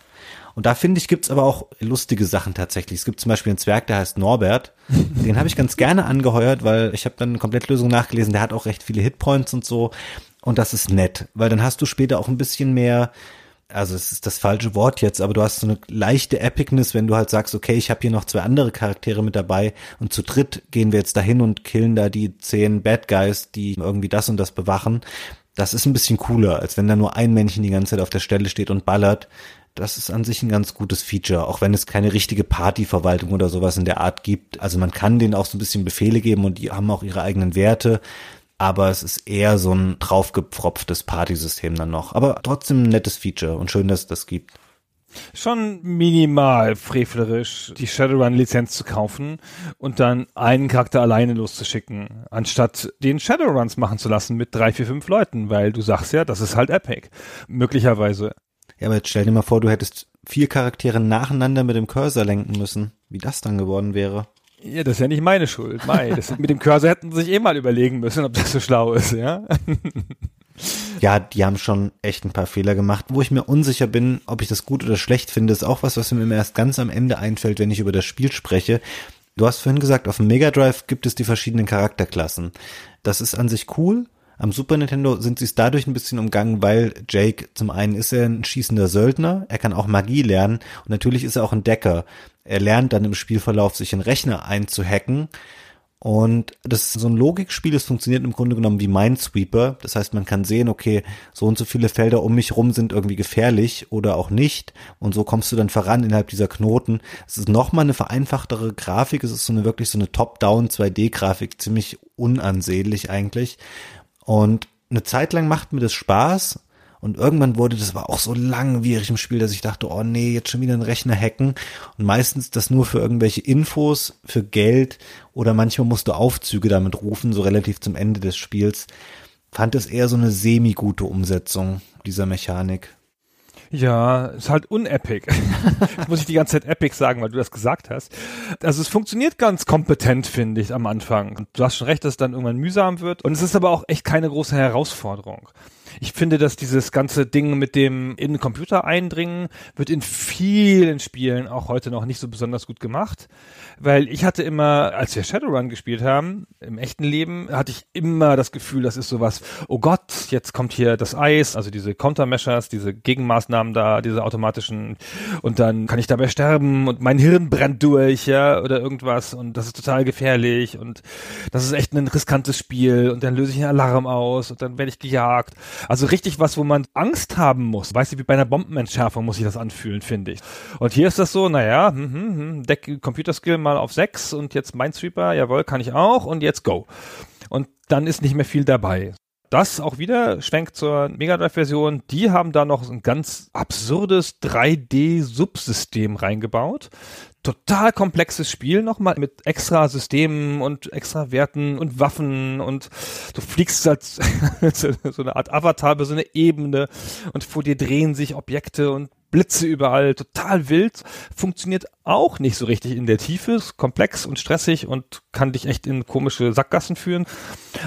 Und da finde ich, gibt's aber auch lustige Sachen tatsächlich. Es gibt zum Beispiel einen Zwerg, der heißt Norbert. Den habe ich ganz gerne angeheuert, weil ich habe dann eine Komplettlösung nachgelesen. Der hat auch recht viele Hitpoints und so. Und das ist nett, weil dann hast du später auch ein bisschen mehr, also es ist das falsche Wort jetzt, aber du hast so eine leichte Epicness, wenn du halt sagst, okay, ich habe hier noch zwei andere Charaktere mit dabei und zu dritt gehen wir jetzt dahin und killen da die zehn Bad Guys, die irgendwie das und das bewachen. Das ist ein bisschen cooler, als wenn da nur ein Männchen die ganze Zeit auf der Stelle steht und ballert. Das ist an sich ein ganz gutes Feature, auch wenn es keine richtige Partyverwaltung oder sowas in der Art gibt. Also man kann denen auch so ein bisschen Befehle geben und die haben auch ihre eigenen Werte. Aber es ist eher so ein draufgepfropftes Partysystem dann noch. Aber trotzdem ein nettes Feature und schön, dass es das gibt. Schon minimal frevlerisch, die Shadowrun-Lizenz zu kaufen und dann einen Charakter alleine loszuschicken, anstatt den Shadowruns machen zu lassen mit drei, vier, fünf Leuten, weil du sagst ja, das ist halt Epic. Möglicherweise. Ja, aber jetzt stell dir mal vor, du hättest vier Charaktere nacheinander mit dem Cursor lenken müssen. Wie das dann geworden wäre. Ja, das ist ja nicht meine Schuld. Mai, das, mit dem Cursor hätten sie sich eh mal überlegen müssen, ob das so schlau ist, ja. <laughs> Ja, die haben schon echt ein paar Fehler gemacht. Wo ich mir unsicher bin, ob ich das gut oder schlecht finde, ist auch was, was mir erst ganz am Ende einfällt, wenn ich über das Spiel spreche. Du hast vorhin gesagt, auf dem Mega Drive gibt es die verschiedenen Charakterklassen. Das ist an sich cool. Am Super Nintendo sind sie es dadurch ein bisschen umgangen, weil Jake zum einen ist er ein schießender Söldner, er kann auch Magie lernen und natürlich ist er auch ein Decker. Er lernt dann im Spielverlauf sich in Rechner einzuhacken und das ist so ein Logikspiel, es funktioniert im Grunde genommen wie Minesweeper. Das heißt, man kann sehen, okay, so und so viele Felder um mich rum sind irgendwie gefährlich oder auch nicht. Und so kommst du dann voran innerhalb dieser Knoten. Es ist nochmal eine vereinfachtere Grafik. Es ist so eine wirklich so eine Top-Down 2D-Grafik, ziemlich unansehnlich eigentlich. Und eine Zeit lang macht mir das Spaß. Und irgendwann wurde das aber auch so langwierig im Spiel, dass ich dachte, oh nee, jetzt schon wieder ein Rechner hacken. Und meistens das nur für irgendwelche Infos, für Geld oder manchmal musst du Aufzüge damit rufen, so relativ zum Ende des Spiels. Fand es eher so eine semi-gute Umsetzung dieser Mechanik. Ja, ist halt unepic. <laughs> muss ich die ganze Zeit epic sagen, weil du das gesagt hast. Also es funktioniert ganz kompetent, finde ich, am Anfang. Du hast schon recht, dass es dann irgendwann mühsam wird. Und es ist aber auch echt keine große Herausforderung. Ich finde, dass dieses ganze Ding mit dem in den Computer eindringen wird in vielen Spielen auch heute noch nicht so besonders gut gemacht, weil ich hatte immer, als wir Shadowrun gespielt haben, im echten Leben, hatte ich immer das Gefühl, das ist sowas, oh Gott, jetzt kommt hier das Eis, also diese Countermeasures, diese Gegenmaßnahmen da, diese automatischen und dann kann ich dabei sterben und mein Hirn brennt durch, ja, oder irgendwas und das ist total gefährlich und das ist echt ein riskantes Spiel und dann löse ich einen Alarm aus und dann werde ich gejagt. Also richtig was, wo man Angst haben muss. Weißt du, wie bei einer Bombenentschärfung muss sich das anfühlen, finde ich. Und hier ist das so, naja, hm, hm, hm, Deck Computerskill mal auf 6 und jetzt Minesweeper, jawohl, kann ich auch und jetzt go. Und dann ist nicht mehr viel dabei. Das auch wieder schwenkt zur Mega Drive Version. Die haben da noch ein ganz absurdes 3D-Subsystem reingebaut total komplexes Spiel nochmal mit extra Systemen und extra Werten und Waffen und du fliegst <laughs> als so eine Art Avatar über so eine Ebene und vor dir drehen sich Objekte und Blitze überall, total wild, funktioniert auch nicht so richtig in der Tiefe, ist komplex und stressig und kann dich echt in komische Sackgassen führen,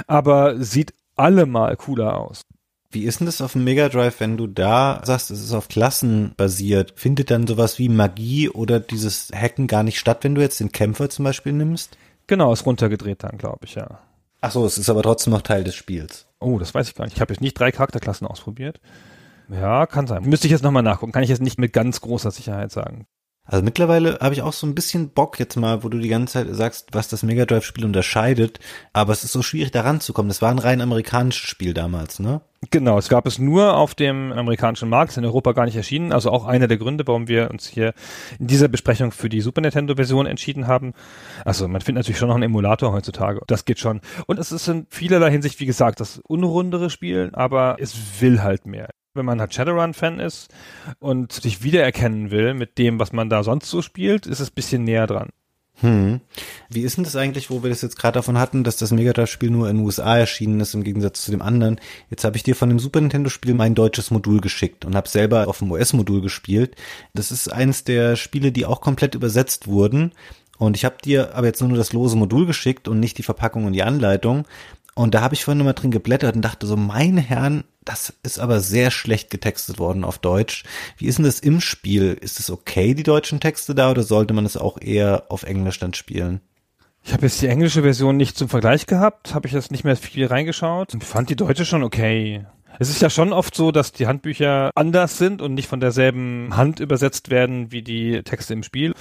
aber sieht allemal cooler aus. Wie ist denn das auf dem Mega Drive, wenn du da sagst, es ist auf Klassen basiert? Findet dann sowas wie Magie oder dieses Hacken gar nicht statt, wenn du jetzt den Kämpfer zum Beispiel nimmst? Genau, ist runtergedreht dann, glaube ich, ja. Ach so, es ist aber trotzdem noch Teil des Spiels. Oh, das weiß ich gar nicht. Ich habe jetzt nicht drei Charakterklassen ausprobiert. Ja, kann sein. Müsste ich jetzt nochmal nachgucken. Kann ich jetzt nicht mit ganz großer Sicherheit sagen. Also mittlerweile habe ich auch so ein bisschen Bock jetzt mal, wo du die ganze Zeit sagst, was das Mega Drive Spiel unterscheidet, aber es ist so schwierig da ranzukommen. Das war ein rein amerikanisches Spiel damals, ne? Genau, es gab es nur auf dem amerikanischen Markt, ist in Europa gar nicht erschienen, also auch einer der Gründe, warum wir uns hier in dieser Besprechung für die Super Nintendo Version entschieden haben. Also man findet natürlich schon noch einen Emulator heutzutage, das geht schon. Und es ist in vielerlei Hinsicht, wie gesagt, das unrundere Spiel, aber es will halt mehr wenn man halt Shadowrun-Fan ist und sich wiedererkennen will mit dem, was man da sonst so spielt, ist es ein bisschen näher dran. Hm. Wie ist denn das eigentlich, wo wir das jetzt gerade davon hatten, dass das Mega Drive-Spiel nur in den USA erschienen ist im Gegensatz zu dem anderen? Jetzt habe ich dir von dem Super Nintendo-Spiel mein deutsches Modul geschickt und habe selber auf dem US-Modul gespielt. Das ist eins der Spiele, die auch komplett übersetzt wurden. Und ich habe dir aber jetzt nur das lose Modul geschickt und nicht die Verpackung und die Anleitung. Und da habe ich vorhin nochmal drin geblättert und dachte so, meine Herren, das ist aber sehr schlecht getextet worden auf Deutsch. Wie ist denn das im Spiel? Ist es okay, die deutschen Texte da, oder sollte man es auch eher auf Englisch dann spielen? Ich habe jetzt die englische Version nicht zum Vergleich gehabt, habe ich jetzt nicht mehr viel reingeschaut. Ich fand die deutsche schon okay. Es ist ja schon oft so, dass die Handbücher anders sind und nicht von derselben Hand übersetzt werden wie die Texte im Spiel.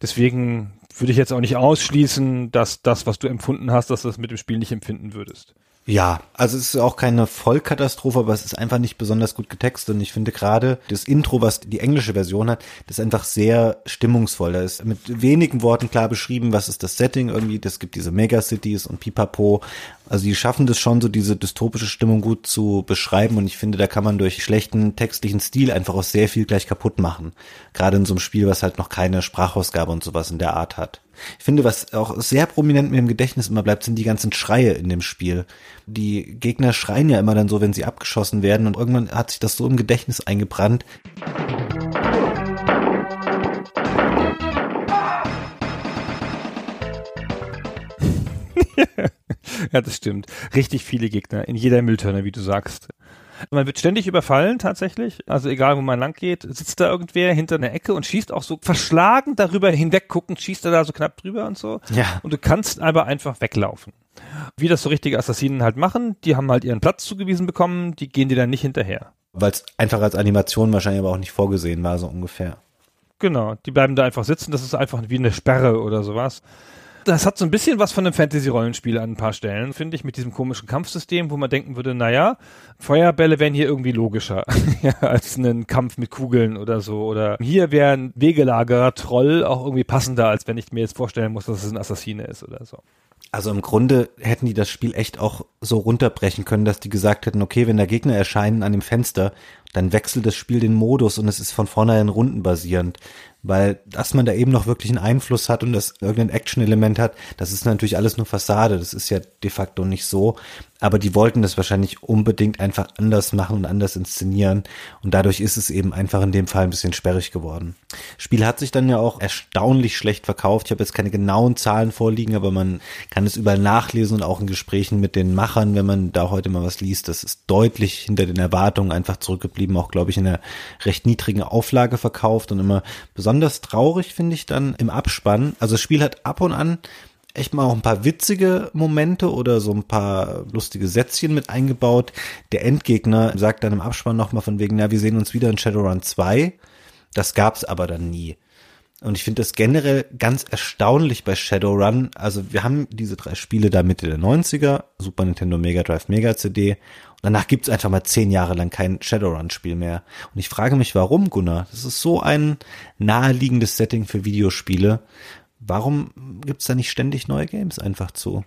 Deswegen würde ich jetzt auch nicht ausschließen, dass das, was du empfunden hast, dass du das mit dem Spiel nicht empfinden würdest. Ja, also es ist auch keine Vollkatastrophe, aber es ist einfach nicht besonders gut getextet. Und ich finde gerade das Intro, was die englische Version hat, das ist einfach sehr stimmungsvoll. Da ist mit wenigen Worten klar beschrieben, was ist das Setting irgendwie. Das gibt diese Megacities und Pipapo. Also die schaffen das schon, so diese dystopische Stimmung gut zu beschreiben. Und ich finde, da kann man durch schlechten textlichen Stil einfach auch sehr viel gleich kaputt machen. Gerade in so einem Spiel, was halt noch keine Sprachausgabe und sowas in der Art hat. Ich finde, was auch sehr prominent mir im Gedächtnis immer bleibt, sind die ganzen Schreie in dem Spiel. Die Gegner schreien ja immer dann so, wenn sie abgeschossen werden und irgendwann hat sich das so im Gedächtnis eingebrannt. <laughs> ja, das stimmt. Richtig viele Gegner in jeder Mülltonne, wie du sagst. Man wird ständig überfallen tatsächlich. Also egal, wo man lang geht, sitzt da irgendwer hinter einer Ecke und schießt auch so verschlagen darüber hinweg guckend, schießt er da so knapp drüber und so. Ja. Und du kannst aber einfach weglaufen. Wie das so richtige Assassinen halt machen, die haben halt ihren Platz zugewiesen bekommen, die gehen dir dann nicht hinterher. Weil es einfach als Animation wahrscheinlich aber auch nicht vorgesehen war, so ungefähr. Genau, die bleiben da einfach sitzen, das ist einfach wie eine Sperre oder sowas das hat so ein bisschen was von einem Fantasy-Rollenspiel an ein paar Stellen, finde ich, mit diesem komischen Kampfsystem, wo man denken würde, naja, Feuerbälle wären hier irgendwie logischer <laughs> ja, als ein Kampf mit Kugeln oder so. Oder hier wäre ein Wegelagerer Troll auch irgendwie passender, als wenn ich mir jetzt vorstellen muss, dass es ein Assassine ist oder so. Also im Grunde hätten die das Spiel echt auch so runterbrechen können, dass die gesagt hätten, okay, wenn da Gegner erscheinen an dem Fenster, dann wechselt das Spiel den Modus und es ist von vornherein rundenbasierend weil dass man da eben noch wirklich einen Einfluss hat und das irgendein Action-Element hat, das ist natürlich alles nur Fassade, das ist ja de facto nicht so, aber die wollten das wahrscheinlich unbedingt einfach anders machen und anders inszenieren und dadurch ist es eben einfach in dem Fall ein bisschen sperrig geworden. Spiel hat sich dann ja auch erstaunlich schlecht verkauft. Ich habe jetzt keine genauen Zahlen vorliegen, aber man kann es überall nachlesen und auch in Gesprächen mit den Machern, wenn man da heute mal was liest, das ist deutlich hinter den Erwartungen einfach zurückgeblieben, auch glaube ich in einer recht niedrigen Auflage verkauft und immer besonders traurig finde ich dann im Abspann. Also das Spiel hat ab und an echt mal auch ein paar witzige Momente oder so ein paar lustige Sätzchen mit eingebaut. Der Endgegner sagt dann im Abspann nochmal von wegen, ja, wir sehen uns wieder in Shadowrun 2. Das gab's aber dann nie. Und ich finde das generell ganz erstaunlich bei Shadowrun. Also wir haben diese drei Spiele da Mitte der 90er, Super Nintendo Mega Drive Mega CD. Und danach gibt's einfach mal zehn Jahre lang kein Shadowrun-Spiel mehr. Und ich frage mich, warum, Gunnar? Das ist so ein naheliegendes Setting für Videospiele. Warum gibt's da nicht ständig neue Games einfach zu?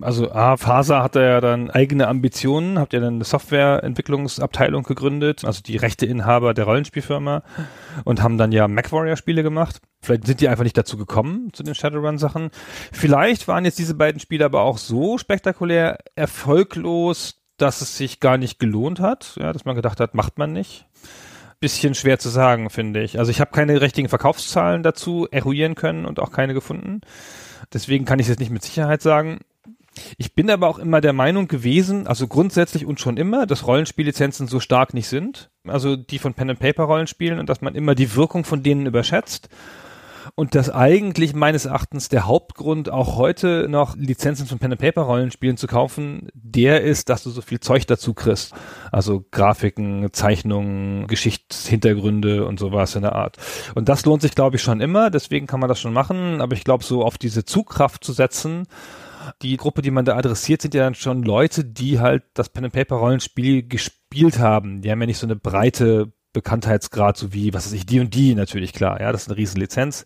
Also A, Faser hat ja dann eigene Ambitionen, habt ja dann eine Softwareentwicklungsabteilung gegründet, also die Rechteinhaber der Rollenspielfirma und haben dann ja MacWarrior-Spiele gemacht. Vielleicht sind die einfach nicht dazu gekommen, zu den Shadowrun-Sachen. Vielleicht waren jetzt diese beiden Spiele aber auch so spektakulär erfolglos, dass es sich gar nicht gelohnt hat, ja, dass man gedacht hat, macht man nicht bisschen schwer zu sagen, finde ich. Also ich habe keine richtigen Verkaufszahlen dazu eruieren können und auch keine gefunden. Deswegen kann ich es jetzt nicht mit Sicherheit sagen. Ich bin aber auch immer der Meinung gewesen, also grundsätzlich und schon immer, dass Rollenspiellizenzen so stark nicht sind. Also die von Pen and Paper Rollenspielen und dass man immer die Wirkung von denen überschätzt. Und dass eigentlich meines Erachtens der Hauptgrund, auch heute noch Lizenzen von Pen and Paper Rollenspielen zu kaufen, der ist, dass du so viel Zeug dazu kriegst. Also Grafiken, Zeichnungen, Geschichtshintergründe und sowas in der Art. Und das lohnt sich, glaube ich, schon immer. Deswegen kann man das schon machen. Aber ich glaube, so auf diese Zugkraft zu setzen, die Gruppe, die man da adressiert, sind ja dann schon Leute, die halt das Pen and Paper Rollenspiel gespielt haben. Die haben ja nicht so eine breite Bekanntheitsgrad, so wie, was weiß ich, die und die natürlich klar, ja, das ist eine riesen Lizenz.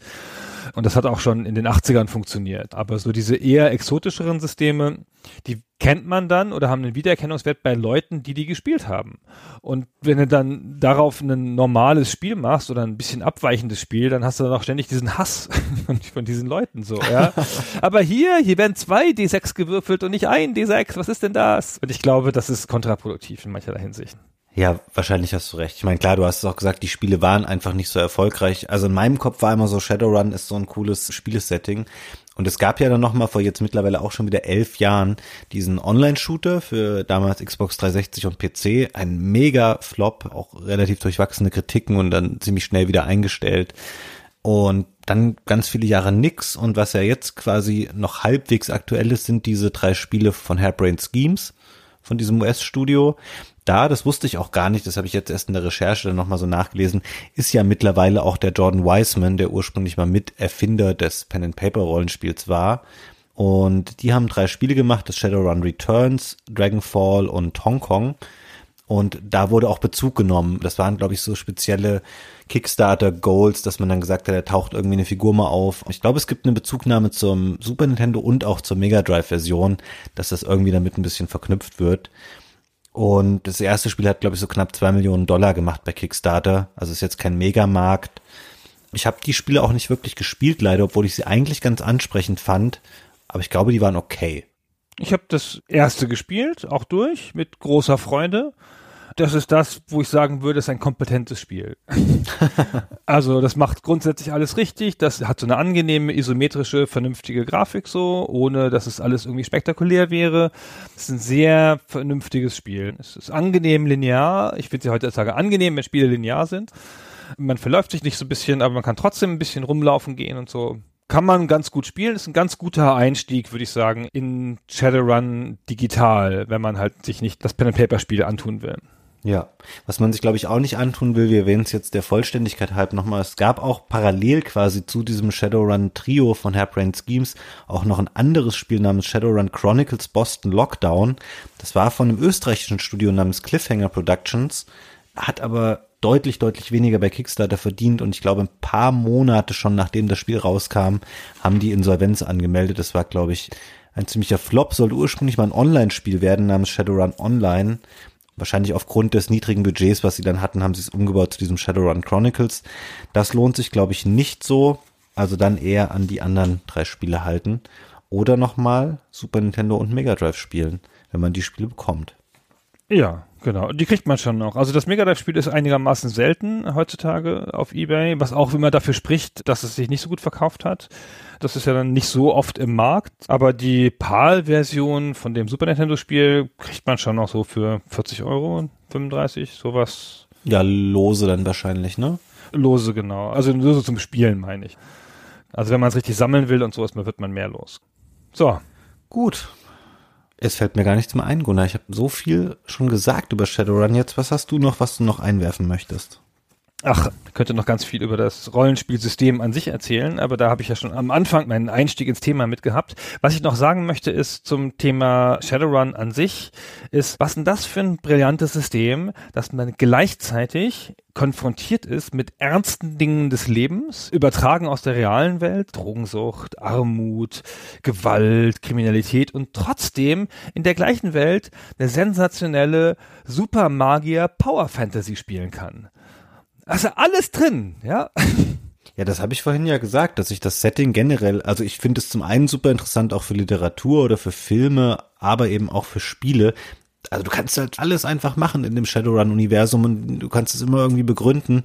Und das hat auch schon in den 80ern funktioniert. Aber so diese eher exotischeren Systeme, die kennt man dann oder haben einen Wiedererkennungswert bei Leuten, die die gespielt haben. Und wenn du dann darauf ein normales Spiel machst oder ein bisschen abweichendes Spiel, dann hast du dann auch ständig diesen Hass <laughs> von, von diesen Leuten so, ja. <laughs> Aber hier, hier werden zwei D6 gewürfelt und nicht ein D6. Was ist denn das? Und ich glaube, das ist kontraproduktiv in mancherlei Hinsicht. Ja, wahrscheinlich hast du recht. Ich meine, klar, du hast es auch gesagt, die Spiele waren einfach nicht so erfolgreich. Also in meinem Kopf war immer so, Shadowrun ist so ein cooles Spielesetting. Und es gab ja dann nochmal vor jetzt mittlerweile auch schon wieder elf Jahren diesen Online-Shooter für damals Xbox 360 und PC. Ein mega Flop, auch relativ durchwachsene Kritiken und dann ziemlich schnell wieder eingestellt. Und dann ganz viele Jahre nix. Und was ja jetzt quasi noch halbwegs aktuell ist, sind diese drei Spiele von Hairbrain Schemes von diesem US-Studio da, das wusste ich auch gar nicht, das habe ich jetzt erst in der Recherche dann nochmal so nachgelesen, ist ja mittlerweile auch der Jordan Wiseman, der ursprünglich mal Miterfinder des Pen-and-Paper-Rollenspiels war. Und die haben drei Spiele gemacht, das Shadowrun Returns, Dragonfall und Hong Kong. Und da wurde auch Bezug genommen. Das waren, glaube ich, so spezielle Kickstarter-Goals, dass man dann gesagt hat, er taucht irgendwie eine Figur mal auf. Ich glaube, es gibt eine Bezugnahme zum Super Nintendo und auch zur Mega Drive-Version, dass das irgendwie damit ein bisschen verknüpft wird. Und das erste Spiel hat, glaube ich, so knapp zwei Millionen Dollar gemacht bei Kickstarter. Also ist jetzt kein Megamarkt. Ich habe die Spiele auch nicht wirklich gespielt, leider, obwohl ich sie eigentlich ganz ansprechend fand. Aber ich glaube, die waren okay. Ich habe das erste gespielt, auch durch, mit großer Freude. Das ist das, wo ich sagen würde, ist ein kompetentes Spiel. <laughs> also das macht grundsätzlich alles richtig. Das hat so eine angenehme, isometrische, vernünftige Grafik so, ohne dass es alles irgendwie spektakulär wäre. Es ist ein sehr vernünftiges Spiel. Es ist angenehm linear. Ich finde sie heutzutage angenehm, wenn Spiele linear sind. Man verläuft sich nicht so ein bisschen, aber man kann trotzdem ein bisschen rumlaufen gehen und so kann man ganz gut spielen. Ist ein ganz guter Einstieg, würde ich sagen, in Shadowrun digital, wenn man halt sich nicht das Pen-and-Paper-Spiel antun will. Ja, was man sich, glaube ich, auch nicht antun will, wir erwähnen es jetzt der Vollständigkeit halb nochmal, es gab auch parallel quasi zu diesem Shadowrun-Trio von Hairbrain Schemes auch noch ein anderes Spiel namens Shadowrun Chronicles Boston Lockdown. Das war von einem österreichischen Studio namens Cliffhanger Productions, hat aber deutlich, deutlich weniger bei Kickstarter verdient und ich glaube ein paar Monate schon nachdem das Spiel rauskam, haben die Insolvenz angemeldet. Das war, glaube ich, ein ziemlicher Flop, sollte ursprünglich mal ein Online-Spiel werden namens Shadowrun Online. Wahrscheinlich aufgrund des niedrigen Budgets, was sie dann hatten, haben sie es umgebaut zu diesem Shadowrun Chronicles. Das lohnt sich, glaube ich, nicht so. Also dann eher an die anderen drei Spiele halten. Oder nochmal Super Nintendo und Mega Drive spielen, wenn man die Spiele bekommt. Ja, genau. Die kriegt man schon noch. Also das Mega Drive-Spiel ist einigermaßen selten heutzutage auf Ebay, was auch immer dafür spricht, dass es sich nicht so gut verkauft hat. Das ist ja dann nicht so oft im Markt. Aber die PAL-Version von dem Super Nintendo-Spiel kriegt man schon noch so für 40 Euro, 35, sowas. Ja, lose dann wahrscheinlich, ne? Lose, genau. Also so zum Spielen, meine ich. Also wenn man es richtig sammeln will und so, wird man mehr los. So. Gut, es fällt mir gar nichts mehr ein, Gunnar. Ich habe so viel schon gesagt über Shadowrun jetzt. Was hast du noch, was du noch einwerfen möchtest? Ach, könnte noch ganz viel über das Rollenspielsystem an sich erzählen, aber da habe ich ja schon am Anfang meinen Einstieg ins Thema mitgehabt. Was ich noch sagen möchte, ist zum Thema Shadowrun an sich, ist, was denn das für ein brillantes System, dass man gleichzeitig konfrontiert ist mit ernsten Dingen des Lebens, übertragen aus der realen Welt, Drogensucht, Armut, Gewalt, Kriminalität und trotzdem in der gleichen Welt eine sensationelle Supermagier Power Fantasy spielen kann. Also alles drin, ja. Ja, das habe ich vorhin ja gesagt, dass ich das Setting generell, also ich finde es zum einen super interessant auch für Literatur oder für Filme, aber eben auch für Spiele. Also du kannst halt alles einfach machen in dem Shadowrun-Universum und du kannst es immer irgendwie begründen.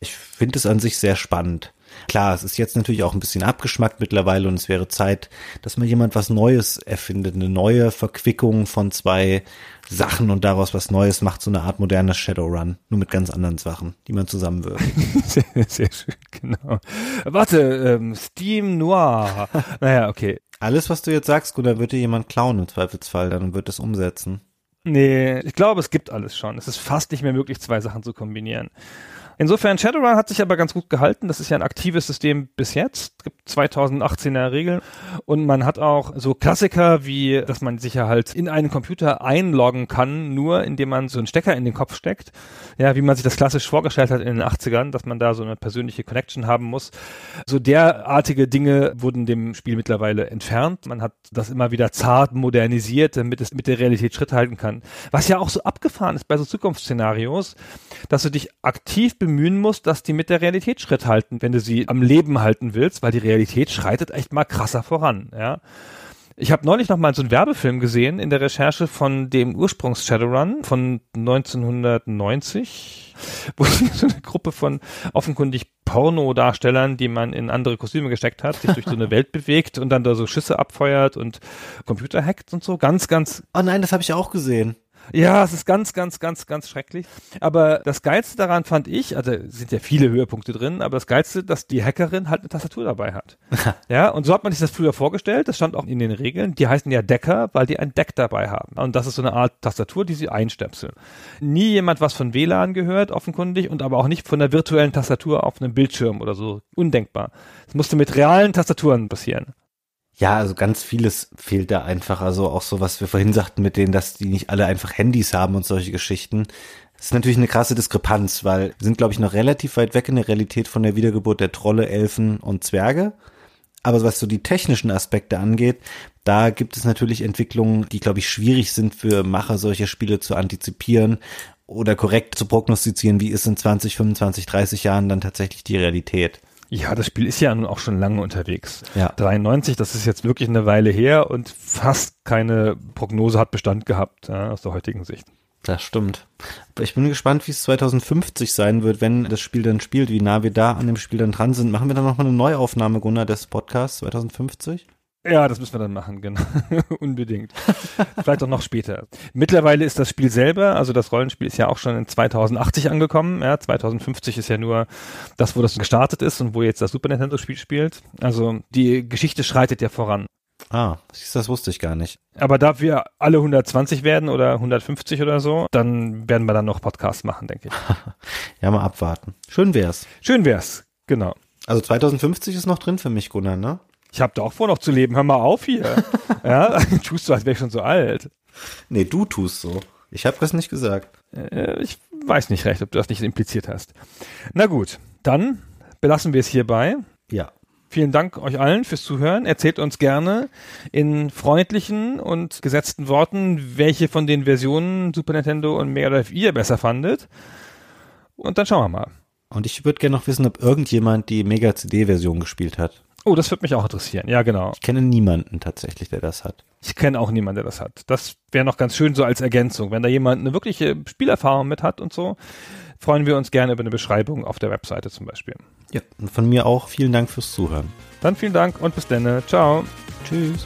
Ich finde es an sich sehr spannend. Klar, es ist jetzt natürlich auch ein bisschen abgeschmackt mittlerweile und es wäre Zeit, dass mal jemand was Neues erfindet, eine neue Verquickung von zwei Sachen und daraus was Neues macht, so eine Art moderner Shadowrun, nur mit ganz anderen Sachen, die man zusammenwirft. <laughs> sehr, sehr schön, genau. Warte, ähm, Steam Noir. naja, okay. Alles, was du jetzt sagst, Gunnar, wird dir jemand klauen im Zweifelsfall, dann wird es umsetzen. Nee, ich glaube, es gibt alles schon. Es ist fast nicht mehr möglich, zwei Sachen zu kombinieren. Insofern, Shadowrun hat sich aber ganz gut gehalten. Das ist ja ein aktives System bis jetzt. Es gibt 2018er Regeln. Und man hat auch so Klassiker wie, dass man sich ja halt in einen Computer einloggen kann, nur indem man so einen Stecker in den Kopf steckt. Ja, wie man sich das klassisch vorgestellt hat in den 80ern, dass man da so eine persönliche Connection haben muss. So derartige Dinge wurden dem Spiel mittlerweile entfernt. Man hat das immer wieder zart modernisiert, damit es mit der Realität Schritt halten kann. Was ja auch so abgefahren ist bei so Zukunftsszenarios, dass du dich aktiv bemühen musst, dass die mit der Realität Schritt halten, wenn du sie am Leben halten willst, weil die Realität schreitet echt mal krasser voran, ja. Ich habe neulich noch mal so einen Werbefilm gesehen in der Recherche von dem Ursprungs Shadowrun von 1990, wo <laughs> so eine Gruppe von offenkundig Pornodarstellern, die man in andere Kostüme gesteckt hat, sich durch so eine <laughs> Welt bewegt und dann da so Schüsse abfeuert und Computer hackt und so. Ganz, ganz. Oh nein, das habe ich auch gesehen. Ja, es ist ganz, ganz, ganz, ganz schrecklich. Aber das Geilste daran fand ich, also sind ja viele Höhepunkte drin, aber das Geilste, dass die Hackerin halt eine Tastatur dabei hat. <laughs> ja, und so hat man sich das früher vorgestellt, das stand auch in den Regeln. Die heißen ja Decker, weil die ein Deck dabei haben. Und das ist so eine Art Tastatur, die sie einstöpseln. Nie jemand was von WLAN gehört, offenkundig, und aber auch nicht von der virtuellen Tastatur auf einem Bildschirm oder so. Undenkbar. Es musste mit realen Tastaturen passieren. Ja, also ganz vieles fehlt da einfach. Also auch so, was wir vorhin sagten mit denen, dass die nicht alle einfach Handys haben und solche Geschichten. Das ist natürlich eine krasse Diskrepanz, weil wir sind, glaube ich, noch relativ weit weg in der Realität von der Wiedergeburt der Trolle, Elfen und Zwerge. Aber was so die technischen Aspekte angeht, da gibt es natürlich Entwicklungen, die, glaube ich, schwierig sind für Macher solcher Spiele zu antizipieren oder korrekt zu prognostizieren, wie ist in 20, 25, 30 Jahren dann tatsächlich die Realität. Ja, das Spiel ist ja nun auch schon lange unterwegs. Ja. 93, das ist jetzt wirklich eine Weile her und fast keine Prognose hat Bestand gehabt ja, aus der heutigen Sicht. Das stimmt. Aber ich bin gespannt, wie es 2050 sein wird, wenn das Spiel dann spielt, wie nah wir da an dem Spiel dann dran sind. Machen wir dann nochmal eine Neuaufnahme, Gunnar, des Podcasts 2050? Ja, das müssen wir dann machen, genau. <laughs> Unbedingt. Vielleicht auch noch später. Mittlerweile ist das Spiel selber, also das Rollenspiel ist ja auch schon in 2080 angekommen. Ja, 2050 ist ja nur das, wo das gestartet ist und wo jetzt das Super Nintendo-Spiel spielt. Also die Geschichte schreitet ja voran. Ah, das wusste ich gar nicht. Aber da wir alle 120 werden oder 150 oder so, dann werden wir dann noch Podcasts machen, denke ich. <laughs> ja, mal abwarten. Schön wär's. Schön wär's, genau. Also 2050 ist noch drin für mich, Gunnar, ne? Ich habe da auch vor, noch zu leben. Hör mal auf hier. <laughs> ja, <laughs> tust du, als wäre ich schon so alt. Nee, du tust so. Ich habe das nicht gesagt. Äh, ich weiß nicht recht, ob du das nicht impliziert hast. Na gut, dann belassen wir es hierbei. Ja. Vielen Dank euch allen fürs Zuhören. Erzählt uns gerne in freundlichen und gesetzten Worten, welche von den Versionen Super Nintendo und Mega Drive ihr besser fandet. Und dann schauen wir mal. Und ich würde gerne noch wissen, ob irgendjemand die Mega-CD-Version gespielt hat. Oh, das würde mich auch interessieren. Ja, genau. Ich kenne niemanden tatsächlich, der das hat. Ich kenne auch niemanden, der das hat. Das wäre noch ganz schön so als Ergänzung. Wenn da jemand eine wirkliche Spielerfahrung mit hat und so, freuen wir uns gerne über eine Beschreibung auf der Webseite zum Beispiel. Ja, und von mir auch vielen Dank fürs Zuhören. Dann vielen Dank und bis dann. Ciao. Tschüss.